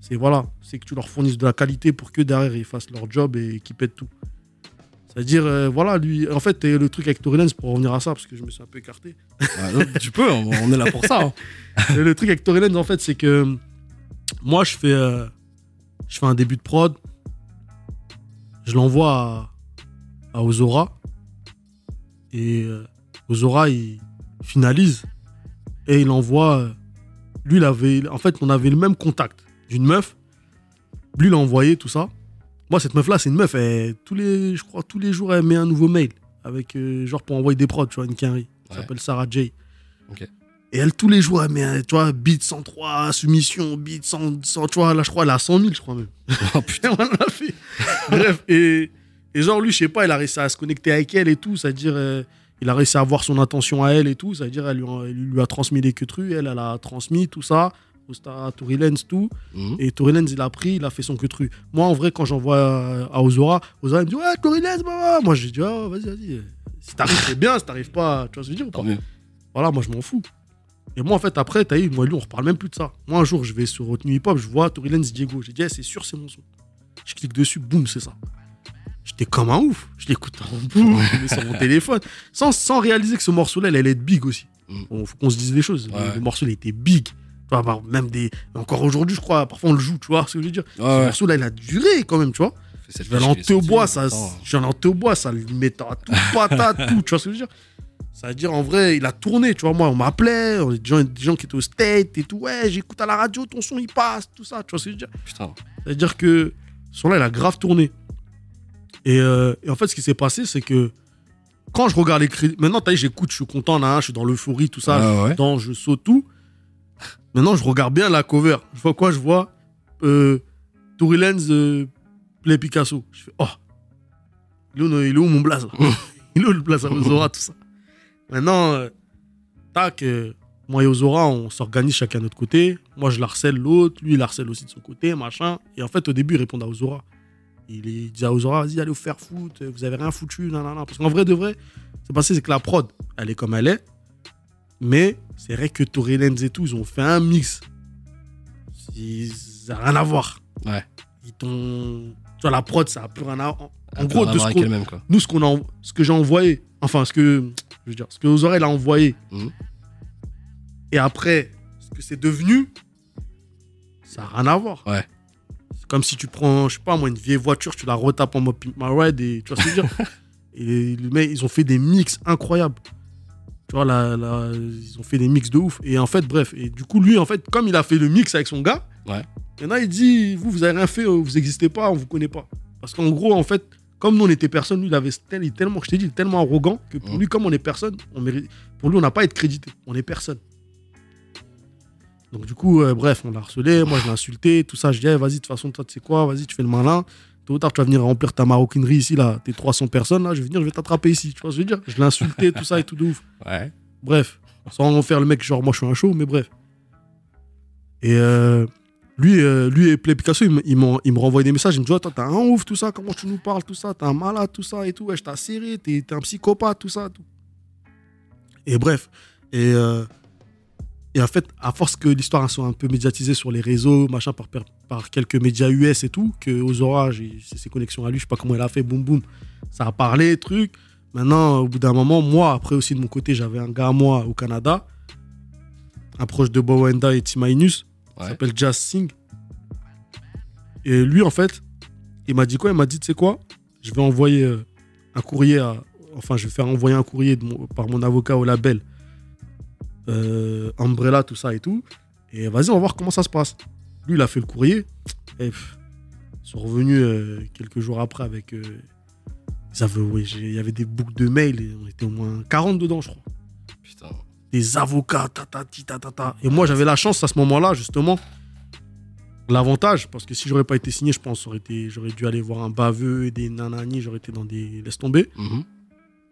C'est voilà, c'est que tu leur fournisses de la qualité pour que derrière, ils fassent leur job et qu'ils pètent tout. C'est-à-dire, euh, voilà, lui, en fait, le truc avec Tory Lanez, pour revenir à ça, parce que je me suis un peu écarté. Non, tu peux, on on est là pour ça. hein. Le truc avec Tory Lanez, en fait, c'est que moi, je fais, euh, je fais un début de prod. Je l'envoie à, à Ozora. Et euh, Ozora, il finalise. Et il envoie. euh, lui, il avait. En fait, on avait le même contact d'une meuf. Lui, il a envoyé tout ça. Moi, cette meuf-là, c'est une meuf. Elle, tous les, je crois, tous les jours, elle met un nouveau mail. Avec, euh, genre, pour envoyer des prods, tu vois, une quinri. Elle Ouais. s'appelle Sarah J. Et elle, tous les jours, elle met, tu vois, beat 103, soumission, beat 100, 100, tu vois, là, je crois, elle a 100 000, je crois même. Oh putain. On l'a fait. Bref, et, et genre, lui, je sais pas, il a réussi à se connecter avec elle et tout, c'est-à-dire, euh, il a réussi à avoir son attention à elle et tout, c'est-à-dire, elle lui, a- il lui a transmis les queutrues, elle, elle a transmis tout ça, star Tory Lanez, tout. Mhm. Et Tory Lanez, il a pris, il a fait son queutru. Moi, en vrai, quand j'envoie à, à Ozora, Ozora, il me dit, ouais, Tory Lanez, bah, ouais. Moi, j'ai dit, oh, vas-y, vas-y. Si t'arrives, c'est bien, si t'arrives pas, tu vois ce que je veux dire ou pas? Tant voilà, moi je m'en fous. Et moi en fait après, t'as eu, moi lui on reparle même plus de ça. Moi un jour je vais sur Retenu Hip Hop, je vois Tory Lanez Diego. J'ai dit, eh, c'est sûr c'est mon son. Je clique dessus, boum, c'est ça. J'étais comme un ouf. Je l'écoute en boucle, je le mets sur mon téléphone. Sans, sans réaliser que ce morceau-là, il allait être big aussi. Mm. Bon, faut qu'on se dise les choses. Le- Ouais. Le, morceau, il était big. Tu vois, même des. Encore aujourd'hui, je crois, parfois on le joue, tu vois ce que je veux dire. Ouais, Ce ouais. morceau-là, il a duré quand même, tu vois. Je aller en sorti, bois, ça, je aller en au bois, ça le met à tout patate, tout, tu vois ce que je veux dire Ça veut dire, en vrai, il a tourné, tu vois, moi, on m'appelait, des gens, des gens qui étaient au state et tout, ouais, j'écoute à la radio, ton son, il passe, tout ça, tu vois ce que je veux dire Putain. Ça veut dire que ce son-là, il a grave tourné. Et, euh, et en fait, ce qui s'est passé, c'est que quand je regarde les crédits, maintenant, t'as j'écoute, je suis content, là, je suis dans l'euphorie, tout ça, je, ouais. dans, je saute tout. Maintenant, je regarde bien la cover. Je vois quoi? Je vois euh, Tory Lanez euh, Play Picasso. Je fais, oh, il est où, il est où mon blaze? Il est où le blaze à Ozora, tout ça? Maintenant, euh, tac, moi et Ozora, on s'organise chacun de notre côté. Moi, je harcèle l'autre, lui, il harcèle aussi de son côté, machin. Et en fait, au début, il répond à Ozora. Il, il dit à Ozora, vas-y, allez vous faire foutre, vous avez rien foutu, non, non, non. Parce qu'en vrai, de vrai, c'est passé, c'est que la prod, elle est comme elle est. Mais c'est vrai que Lanez et tout, ils ont fait un mix. Ils- Ça n'a rien à voir. Ouais. Ils t'ont. Tu vois, la prod, ça a plus rien à voir. En Un gros, de ce quoi. nous, ce, qu'on a, en- ce que j'ai envoyé, enfin, ce que, je veux dire, ce que aux oreilles a envoyé, Mhm. et après, ce que c'est devenu, ça n'a rien à voir. Ouais. Comme si tu prends, je sais pas moi, une vieille voiture, tu la retapes en mode Pimp My Ride, et tu vois ce que je veux dire? Et les mecs, ils ont fait des mix incroyables. Tu vois, là, là, ils ont fait des mix de ouf. Et en fait, bref, et du coup, lui, en fait, comme il a fait le mix avec son gars, Ouais. maintenant, il dit, vous, vous avez rien fait, vous n'existez pas, on vous connaît pas. Parce qu'en gros, en fait, comme nous, on était personne, lui, il avait il tellement, je t'ai dit, il est tellement arrogant que pour lui, comme on est personne, on mérite, pour lui, on n'a pas à être crédité. On est personne. Donc, du coup, euh, bref, on l'a harcelé. Moi, je l'ai insulté, tout ça. Je dis, Eh, vas-y, de toute façon, toi, tu sais quoi, vas-y, tu fais le malin. Tôt ou tard, tu vas venir remplir ta maroquinerie ici, là. T'es 300 personnes, là. Je vais venir, je vais t'attraper ici. Tu vois ce que je veux dire? Je l'ai insulté, tout ça et tout de ouf. Ouais. Bref, sans en faire le mec, genre, moi, je suis un show, mais bref. Et euh, lui, euh, lui et Play Picasso, il me, il m'en- il me renvoie des messages. Il me dit, oh, toi, t'es un ouf, tout ça, comment tu nous parles, tout ça, t'es un malade, tout ça et tout. Ouais, je t'ai serré, t'es t'es un psychopathe, tout ça, tout. Et bref. Et, euh, et en fait, à force que l'histoire soit un peu médiatisée sur les réseaux, machin, par, par, quelques médias US et tout, que aux orages, c'est ses connexions à lui, je sais pas comment il a fait, boum boum, ça a parlé, truc. Maintenant, au bout d'un moment, moi, après aussi de mon côté, j'avais un gars à moi au Canada. un proche de Bowenda et T-Minus. Il Ouais. s'appelle Jazz Singh. Et lui, en fait, il m'a dit quoi? Il m'a dit, tu sais quoi? Je vais envoyer euh, un courrier à. Enfin, je vais faire envoyer un courrier de mon- par mon avocat au label. Euh, Umbrella, tout ça et tout. Et vas-y, on va voir comment ça se passe. Lui, il a fait le courrier. Et pff, ils sont revenus euh, quelques jours après avec. euh, ils avaient, ouais, il y avait des boucles de mails. Et on était au moins 40 dedans, je crois Putain. des avocats, tatati, tatata. Et moi, j'avais la chance à ce moment-là, justement. L'avantage, parce que si j'aurais pas été signé, je pense, j'aurais dû aller voir un baveux et des nanani, j'aurais été dans des laisse tomber. Mhm.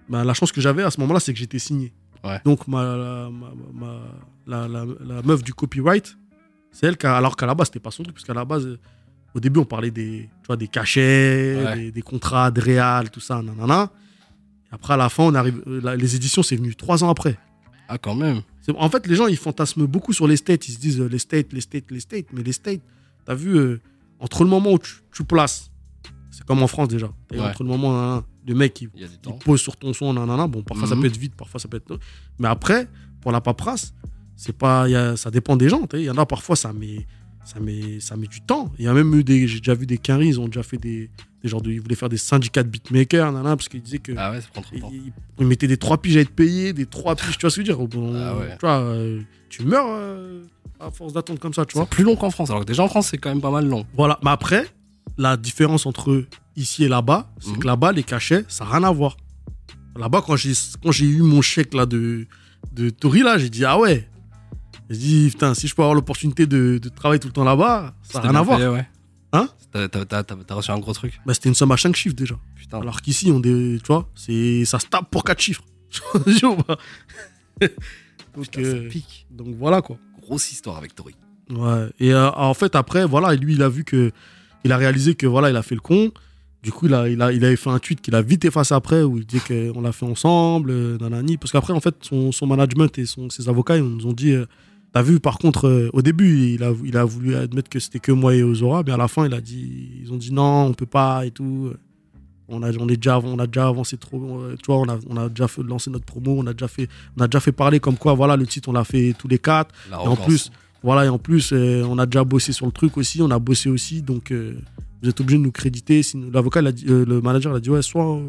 Bah, la chance que j'avais à ce moment-là, c'est que j'étais signé. Ouais. Donc, ma, la, ma- ma- la, la- la meuf du copyright, c'est elle, qui a- alors qu'à la base, c'était pas son truc, parce qu'à la base, euh, au début, on parlait des, tu vois, des cachets, Ouais. des, des contrats de réal, tout ça, nanana. Après, à la fin, on arrive, euh, les éditions, c'est venu trois ans après. Ah, quand même. En fait, les gens, ils fantasment beaucoup sur les states. Ils se disent euh, les states, les states, les states. Mais les states, t'as vu, euh, entre le moment où tu, tu places, c'est comme en France déjà. Ouais. Entre le moment le mec, il, pose sur ton son, nanana, bon, parfois ça Mhm. peut être vite, parfois ça peut être. Mais après, pour la paperasse, c'est pas, il y a- ça dépend des gens. Il y en a parfois, ça met, ça met, ça met du temps. Il y a même eu des, j'ai déjà vu des quinries, ils ont déjà fait des, des genres de, ils voulaient faire des syndicats de beatmakers, nanana, parce qu'ils disaient que. Ah ouais, ça prend trop de Ils, temps. ils- ils mettaient des trois piges à être payés, des trois piges, tu vois ce que je veux dire Ah ouais. Tu vois, euh, tu meurs euh, à force d'attendre comme ça, tu vois. C'est plus long qu'en France. Alors que déjà en France, c'est quand même pas mal long. Voilà, mais après, la différence entre ici et là-bas, c'est Mhm. que là-bas, les cachets, ça n'a rien à voir. Là-bas, quand j'ai quand j'ai eu mon chèque là, de, de Tori, là, j'ai dit, ah ouais. J'ai dit, putain, si je peux avoir l'opportunité de, de travailler tout le temps là-bas, ça n'a rien à voir. payé, ouais. Hein? T'as- T'as t'as- t'as reçu un gros truc? Bah, C'était une somme à 5 chiffres déjà. Putain. Alors qu'ici, on des, tu vois, c'est, ça se tape pour 4 chiffres. Donc, Putain, ça euh, pique. donc voilà quoi. Grosse histoire avec Tori. Ouais. Et euh, en fait, après, voilà, lui, il a vu que. Il a réalisé que voilà, il a fait le con. Du coup, il, a, il, a, il avait fait un tweet qu'il a vite effacé après où il dit qu'on l'a fait ensemble, euh, nanani. Parce qu'après, en fait, son, son management et son, ses avocats, ils nous ont dit. euh, T'as vu, par contre, euh, au début, il a, il a voulu admettre que c'était que moi et Ozora, mais à la fin, il a dit, ils ont dit non, on peut pas et tout. On a, on est déjà, on a déjà avancé trop, euh, tu vois, on a, on a déjà fait, lancé notre promo, on a déjà fait, on a déjà fait parler comme quoi, voilà, le titre, on l'a fait tous les quatre. Et en plus, voilà, et en plus, euh, on a déjà bossé sur le truc aussi, on a bossé aussi, donc euh, vous êtes obligé de nous créditer. L'avocat, euh, le manager, il a dit, ouais, soit,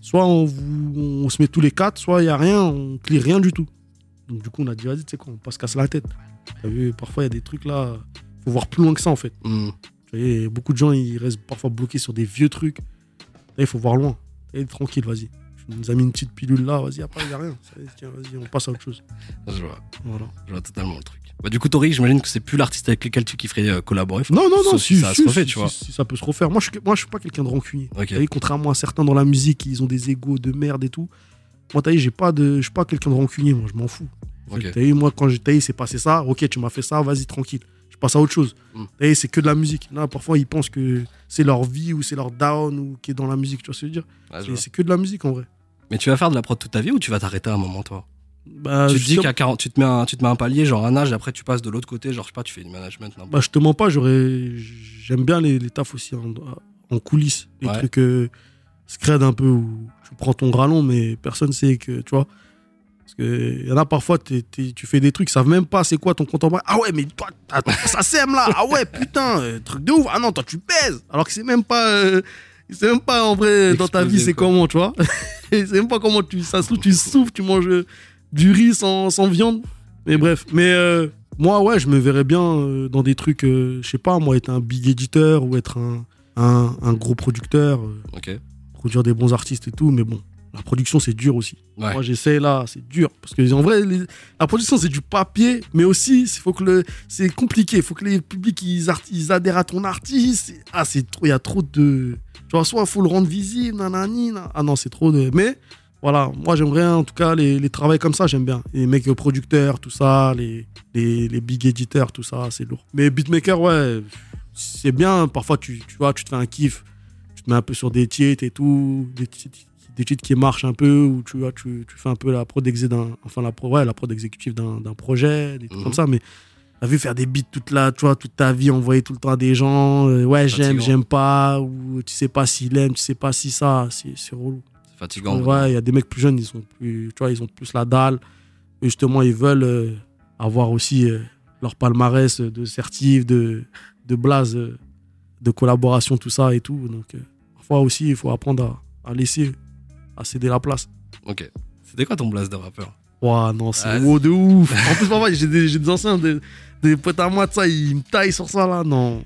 soit on, vous- on se met tous les quatre, soit il n'y a rien, on clie rien du tout. Donc du coup, on a dit, vas-y, tu sais quoi, on passe casser la tête. T'as vu, parfois, il y a des trucs là, faut voir plus loin que ça, en fait. Tu vois, beaucoup de gens, ils restent parfois bloqués sur des vieux trucs. Là, il faut voir loin. Et tranquille, vas-y. Nous as mis une petite pilule là, vas-y, après, il n'y a rien. Tiens, vas-y, on passe à autre chose. Je vois, Voilà. je vois totalement le truc. Bah, du coup, Tori, j'imagine que c'est plus l'artiste avec lequel tu kifferais euh, collaborer. Non, non, non, si, ça si, se refait, si, tu vois. si ça peut se refaire. Moi, je, moi, je suis pas quelqu'un de rancunier. Ok. T'as vu, contrairement à certains dans la musique, ils ont des égos de merde et tout. Moi, t'as j'ai pas de, je suis pas quelqu'un de rancunier. Moi, je m'en fous. Ok. T'as vu, moi, quand j'ai taillé, c'est passé ça. Ok, tu m'as fait ça, vas-y, tranquille. Je passe à autre chose. Mm. C'est que de la musique. Là, parfois, ils pensent que c'est leur vie ou c'est leur down ou qui est dans la musique. Tu vois ce que je veux dire? C'est que de la musique en vrai. Mais tu vas faire de la prod toute ta vie ou tu vas t'arrêter à un moment, toi? Bah, Tu te dis qu'à 40, tu te, mets un, tu te mets un palier, genre un âge, et après tu passes de l'autre côté, genre je sais pas, tu fais du management, Bah, je te mens pas, j'aurais, j'aime bien les, les tafs aussi en, en coulisses, les Ouais. trucs euh, scred un peu où tu prends ton gralon, mais personne sait que, tu vois. Parce que y en a parfois, tu fais des trucs, ils savent même pas c'est quoi ton compte en banque. Ah ouais, mais toi, ça sème là. Ah ouais, putain, euh, truc de ouf. Ah non, toi, tu pèses. Alors que c'est même pas, euh, c'est même pas en vrai dans ta vie, c'est comment, tu vois. Et c'est même pas comment tu, ça se trouve, tu souffles, tu manges euh, du riz sans, sans viande. Mais bref, mais euh, moi, ouais, je me verrais bien euh, dans des trucs, euh, je sais pas, moi, être un big éditeur ou être un, un, un gros producteur, Ok. produire des bons artistes et tout, mais bon, la production, c'est dur aussi. Ouais. Moi, j'essaie là, c'est dur. Parce que, en vrai, les- la production, c'est du papier, mais aussi, il faut que le, c'est compliqué. Il faut que les publics, ils, art- ils adhèrent à ton artiste. Ah, c'est trop, il y a trop de. Tu vois, soit il faut le rendre visible, nanani, nan- Ah non, c'est trop de. Mais, voilà, moi, j'aimerais, en tout cas, les, les travails comme ça, j'aime bien. Les mecs producteurs, tout ça, les, les, les big éditeurs, tout ça, c'est lourd. Mais beatmaker, ouais, c'est bien. Parfois, tu, tu vois, tu te fais un kiff tu te mets un peu sur des titres et tout, des titres, des titres qui marchent un peu, où tu, vois, tu, tu fais un peu la prod, d'un, enfin la, pro- ouais, la prod exécutive d'un, projet, des trucs Mhm. comme ça, mais t'as vu faire des beats toute, la, tu vois, toute ta vie, envoyer tout le temps à des gens, euh, ouais, j'aime, j'aime pas, ou tu sais pas s'il aime, tu sais pas si ça, c'est, relou. C'est fatigant. Ouais, il y a des mecs plus jeunes, ils sont plus, tu vois, ils ont plus la dalle, et justement, ils veulent, euh, avoir aussi euh, leur palmarès de certif, de, de blaze, de collaboration, tout ça et tout. Donc, parfois aussi, il faut apprendre à, à laisser, à céder la place. Ok. C'était quoi ton blast de rappeur? Ouah, non, c'est Ah, de ouf. En plus, parfois, j'ai des, des anciens, des, des potes à moi, de ça, ils me taillent sur ça, là. Non.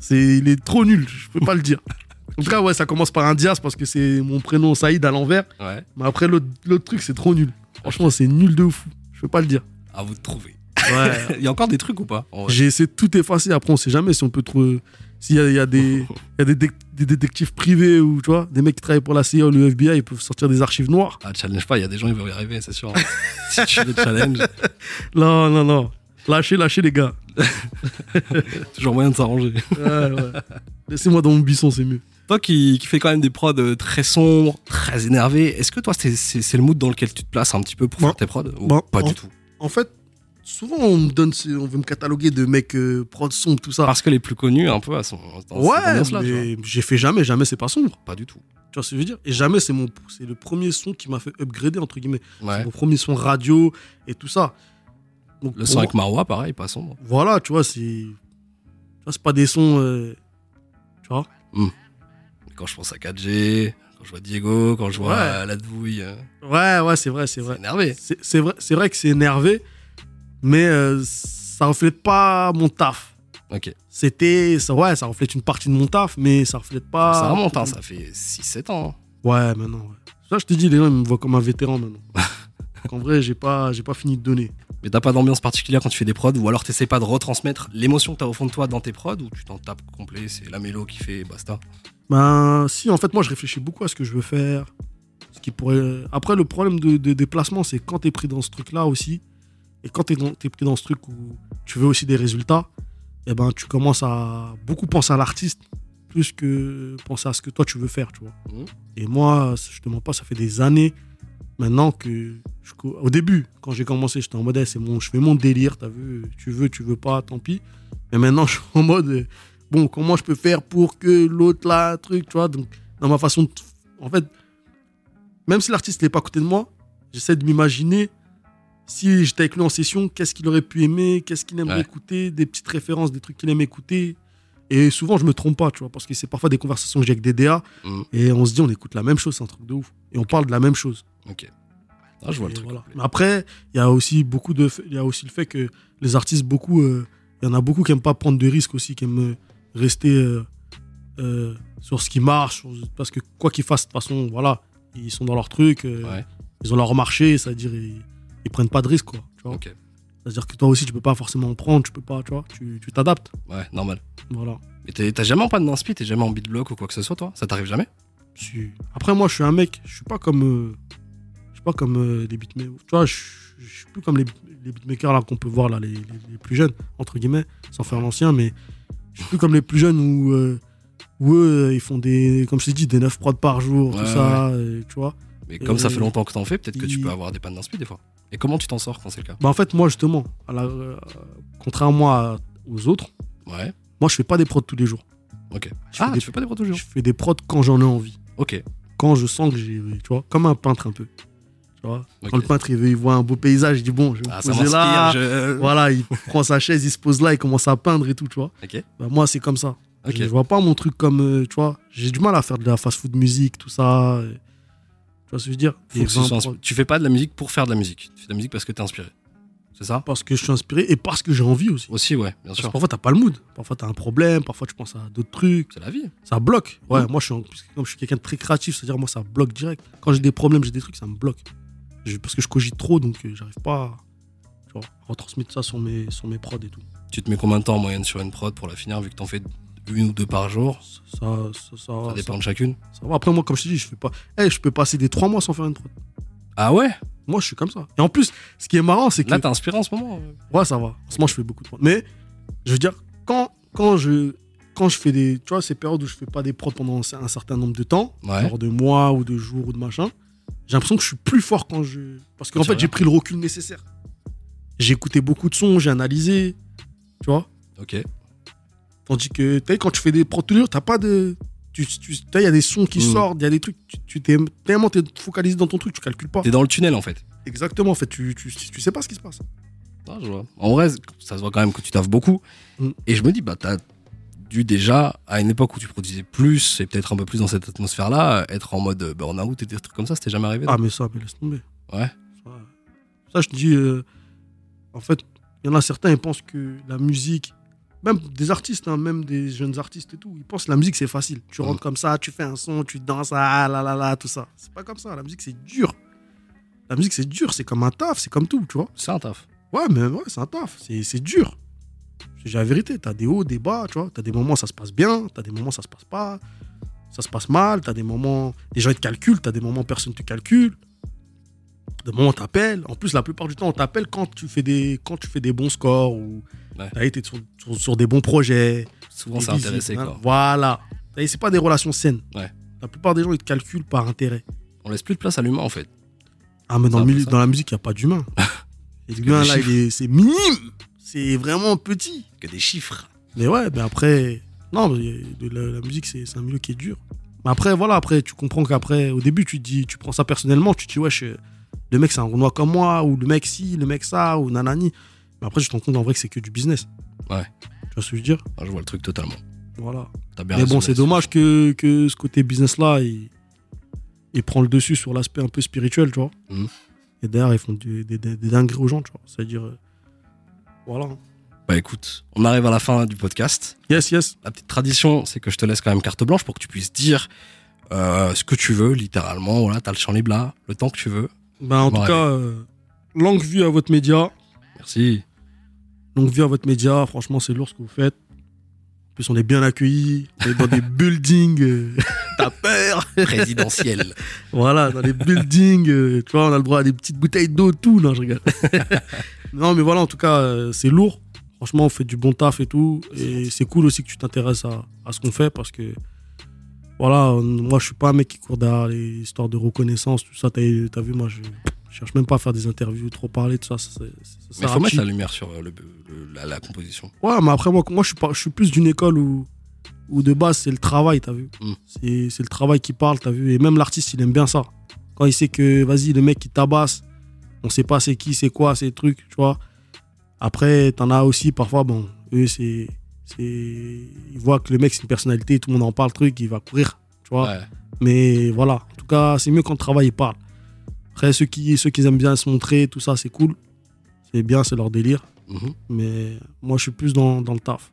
C'est, il est trop nul, je peux pas le dire. En tout cas, ouais, ça commence par un Diaz parce que c'est mon prénom Saïd à l'envers. Ouais. Mais après, l'autre l'autre truc, c'est trop nul. Franchement, c'est nul de fou. Je peux pas le dire. À vous de trouver. Ouais. Il y a encore des trucs ou pas J'ai essayé de tout effacer. Après, on sait jamais si on peut trouver. S'il y a, il y a des, il y a des, des détectives privés ou tu vois, des mecs qui travaillent pour la CIA ou le FBI, ils peuvent sortir des archives noires. Ah, challenge pas, il y a des gens qui vont y arriver, c'est sûr. si tu les challenge, Non, non, non. Lâchez, lâchez les gars. toujours moyen de s'arranger. Ouais, ouais. Laissez-moi dans mon buisson, c'est mieux. Toi qui, qui fais quand même des prods euh, très sombres, très énervés, est-ce que toi c'est, le mood dans lequel tu te places un petit peu pour faire tes prods ou pas en- du tout? En fait, souvent on me donne, on veut me cataloguer de mecs euh, prod sombre, tout ça. Parce que les plus connus, un peu, à son, ouais, mais j'ai fait jamais, jamais c'est pas sombre. Pas du tout. Tu vois ce que je veux dire? Et jamais c'est mon, c'est le premier son qui m'a fait upgrader entre guillemets. Ouais. Mon premier son radio et tout ça. Donc, Le son avec Marois, pareil, pas sombre. Voilà, tu vois, c'est. C'est pas des sons. euh, Tu vois Quand je pense à 4G, quand je vois Diego, quand je vois Ouais. la douille, euh, Ouais, ouais, c'est vrai, c'est c'est vrai. énervé. C'est c'est vrai, c'est vrai que c'est énervé, mais euh, ça reflète pas mon taf. Ok. C'était. ça- Ouais, ça reflète une partie de mon taf, mais ça reflète pas. ça remonte, hein, ça fait 6-7 ans. hein. Ouais, maintenant, ouais. Ça, je te dis, les gens, ils me voient comme un vétéran maintenant. en vrai, j'ai pas, j'ai pas fini de donner. Mais t'as pas d'ambiance particulière quand tu fais des prods, ou alors t'essaies pas de retransmettre l'émotion que t'as au fond de toi dans tes prods, ou tu t'en tapes complet, c'est la mélo qui fait basta. Ben, si, en fait, moi, je réfléchis beaucoup à ce que je veux faire. Ce qui pourrait... Après, le problème de, de déplacement, c'est quand t'es pris dans ce truc-là aussi, et quand dans- t'es pris dans ce truc où tu veux aussi des résultats, eh ben, tu commences à beaucoup penser à l'artiste, plus que penser à ce que toi, tu veux faire, tu vois. Mhm. Et moi, je te mens pas, ça fait des années maintenant que... je au début, quand j'ai commencé, j'étais en mode, Eh, c'est mon, je fais mon délire, t'as vu, tu veux, tu veux pas, tant pis. Mais maintenant, je suis en mode... euh, bon, comment je peux faire pour que l'autre là, truc, tu vois. Donc, dans ma façon de. En fait, même si l'artiste n'est pas à côté de moi, j'essaie de m'imaginer si j'étais avec lui en session, qu'est-ce qu'il aurait pu aimer, qu'est-ce qu'il aimerait Ouais. écouter, des petites références, des trucs qu'il aime écouter. Et souvent, je me trompe pas, tu vois, parce que c'est parfois des conversations que j'ai avec des DA Mhm. et on se dit, on écoute la même chose, c'est un truc de ouf. Et on parle de la même chose. Ok. Ah, je vois le truc. voilà. Mais après, il y a aussi beaucoup de, il y a aussi le fait que les artistes, beaucoup, euh, il y en a beaucoup qui aiment pas prendre de risques aussi, qui aiment euh, rester euh, euh, sur ce qui marche, parce que quoi qu'ils fassent, de toute façon, voilà, ils sont dans leur truc, Ouais. ils ont leur marché, c'est-à-dire ils, prennent pas de risques, quoi. Tu vois. C'est-à-dire que toi aussi, tu peux pas forcément en prendre, tu peux pas, tu vois, tu tu t'adaptes, Ouais, normal. voilà. Mais t'es- t'as jamais en panne d'inspi, t'es jamais en beatblock ou quoi que ce soit, toi? Ça t'arrive jamais? Tu- Après, moi, je suis un mec, je suis pas comme, euh, je suis pas comme euh, les beatmakers. Tu vois, je, je suis plus comme les, les beatmakers là qu'on peut voir là, les, les- les plus jeunes entre guillemets, sans faire l'ancien, mais je suis plus comme les plus jeunes où, euh, où eux, ils font des, comme je t'ai dit, des 9 prods par jour, Ouais, tout ça, et tu vois. Mais comme ça fait longtemps que t'en fais, peut-être que tu peux avoir des pannes d'inspi des fois. Et comment tu t'en sors quand c'est le cas? Bah en fait, moi justement, à la- euh, contrairement à- aux autres, Ouais. moi je fais pas des prods tous les jours. Ok. Je Ah, fais des- tu fais pas des prods toujours Je fais des prods quand j'en ai envie, Ok. quand je sens que j'ai, tu vois, comme un peintre un peu. Tu vois, quand le peintre il, veut, il voit un beau paysage, il dit bon, je vais me Ah, ça poser là. Je... Voilà, il prend sa chaise, il se pose là, il commence à peindre et tout, tu vois. Ok. Bah, moi, c'est comme ça. Ok. Je, vois pas mon truc comme, euh, tu vois, j'ai du mal à faire de la fast-food musique, tout ça. et- tu vois ce que je veux dire Faut Des que ce 20 soit prods. inspi- Tu fais pas de la musique pour faire de la musique. Tu fais de la musique parce que t'es inspiré. C'est ça Parce que je suis inspiré et parce que j'ai envie aussi. Aussi, ouais, bien Parce que sûr. parfois, t'as pas le mood. Parfois, t'as un problème. Parfois, tu penses à d'autres trucs. C'est la vie. Ça bloque. Ouais, Mhm. moi, je suis, en- comme je suis quelqu'un de très créatif, c'est-à-dire, moi, ça bloque direct. Quand j'ai des problèmes, j'ai des trucs, ça me bloque. Je- parce que je cogite trop, donc euh, j'arrive pas à, tu vois, à retransmettre ça sur mes, sur mes prods et tout. Tu te mets combien de temps en moyenne sur une prod pour la finir vu que t'en fais une ou deux par jour Ça, ça, ça, dépend de chacune. Après, moi, comme je te dis, je fais pas. Eh, je peux passer des trois mois sans faire une prod. Ah ouais? Moi, je suis comme ça. Et en plus, ce qui est marrant, c'est que. Là, t'es inspiré en ce moment Ouais, ça va. En ce moment, je fais beaucoup de prods. Mais, je veux dire, quand, quand, je, quand je fais des. Tu vois, ces périodes où je fais pas des prods pendant un certain nombre de temps, Ouais. genre de mois ou de jours ou de machin, j'ai l'impression que je suis plus fort quand je. Parce qu'en fait, j'ai pris le recul nécessaire. J'ai écouté beaucoup de sons, j'ai analysé. Tu vois Ok. Tandis que, tu sais, quand tu fais des jours, t'as pas de. Tu, tu, il y a des sons qui Mm. sortent, il y a des trucs. Tu, tu t'es tellement t'es focalisé dans ton truc, tu calcules pas. T'es dans le tunnel en fait. Exactement, en fait, tu, tu, tu sais pas ce qui se passe. Non, je vois. En vrai, ça se voit quand même que tu taffes beaucoup. Mm. Et je me dis, bah, t'as dû déjà, à une époque où tu produisais plus, et peut-être un peu plus dans cette atmosphère-là, être en mode euh, burn-out et des trucs comme ça, c'était jamais arrivé Ah, mais ça, mais laisse tomber. Ouais. Ça, ça, je te dis, euh, en fait, il y en a certains, ils pensent que la musique, même des artistes, hein, même des jeunes artistes et tout, ils pensent que la musique c'est facile. Tu rentres comme ça, tu fais un son, tu danses, ah là là là, tout ça. C'est pas comme ça. La musique c'est dur. La musique c'est dur, c'est comme un taf, c'est comme tout, tu vois. C'est un taf. Ouais, mais ouais, c'est un taf, c'est c'est dur. J'ai la vérité, t'as des hauts, des bas, tu vois. T'as des moments ça se passe bien, t'as des moments ça se passe pas, ça se passe mal, t'as des moments, les gens ils te calculent, t'as des moments personne te calcule. Moments on t'appelle. En plus, la plupart du temps, on t'appelle quand tu fais des, quand tu fais des bons scores ou Ouais. t'as été sur, sur- sur des bons projets. Souvent, c'est intéressé, hein. quoi. Voilà. C'est pas des relations saines. Ouais. La plupart des gens ils te calculent par intérêt. On laisse plus de place à l'humain, en fait. Ah, mais dans, le la musique, il n'y a pas d'humain. L'humain, là, c'est minime. C'est vraiment petit. Que des chiffres. Mais ouais, mais après, non, de la, la musique, c'est un milieu qui est dur. Mais après, voilà, après, tu comprends qu'après, au début, tu dis, tu prends ça personnellement, tu te dis, wesh, euh, le mec, c'est un Renoir comme moi, ou le mec, si, le mec, ça, ou nanani. Mais après, je te rends compte en vrai que c'est que du business. Ouais. Tu vois ce que je veux dire? Ah, je vois le truc totalement. Voilà. Bien Mais bon, c'est dommage que, que ce côté business-là, il, il prend le dessus sur l'aspect un peu spirituel, tu vois. Mhm. Et derrière, ils font des, des dingueries aux gens, tu vois. C'est-à-dire. euh, voilà. Bah écoute, on arrive à la fin du podcast. Yes, yes. La petite tradition, c'est que je te laisse quand même carte blanche pour que tu puisses dire euh, ce que tu veux, littéralement. Voilà, t'as le champ libre là, le temps que tu veux. Ben, en Bon, tout allez. cas, euh, longue vue à votre média. Merci. Longue vue à votre média. Franchement, c'est lourd ce que vous faites. En plus, on est bien accueillis. On est dans des buildings. euh, T'as peur. Résidentiel. Voilà, dans les buildings. euh, tu vois, on a le droit à des petites bouteilles d'eau, tout. Non, je rigole. non, mais voilà, en tout cas, c'est lourd. Franchement, on fait du bon taf et tout. Et c'est cool aussi que tu t'intéresses à, à ce qu'on fait parce que, voilà, moi, je suis pas un mec qui court derrière les histoires de reconnaissance, tout ça. T'as as vu, moi, je, je cherche même pas à faire des interviews, trop parler, tout ça. ça, ça- ça Mais faut mettre la lumière sur euh, le, le- la, la composition. Ouais, mais après, moi, moi je, suis pas, je suis plus d'une école où, où de base, c'est le travail, t'as vu. Mm. C'est c'est le travail qui parle, t'as vu. Et même l'artiste, il aime bien ça. Quand il sait que, vas-y, le mec qui tabasse, on sait pas c'est qui, c'est quoi, ces trucs, tu vois. Après, t'en as aussi, parfois, bon, eux, c'est. Ils voient que le mec, c'est une personnalité, tout le monde en parle, truc, il va courir, tu vois. Ouais. Mais voilà, en tout cas, c'est mieux quand le travail il parle. Après, ceux qui, ceux qui aiment bien se montrer, tout ça, c'est cool. C'est bien, c'est leur délire. Mhm. Mais moi, je suis plus dans, dans le taf.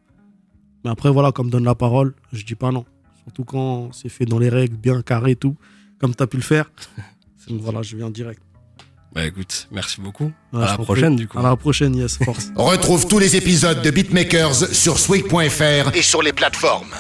Mais après, voilà, comme donne la parole, je dis pas non. Surtout quand c'est fait dans les règles, bien carré et tout, comme tu as pu le faire. Donc voilà, je viens direct. Bah écoute, merci beaucoup. Ouais, à la prochaine, du coup. À la prochaine, yes, force. Retrouve tous les épisodes de Beatmakers sur Swig.fr et sur les plateformes.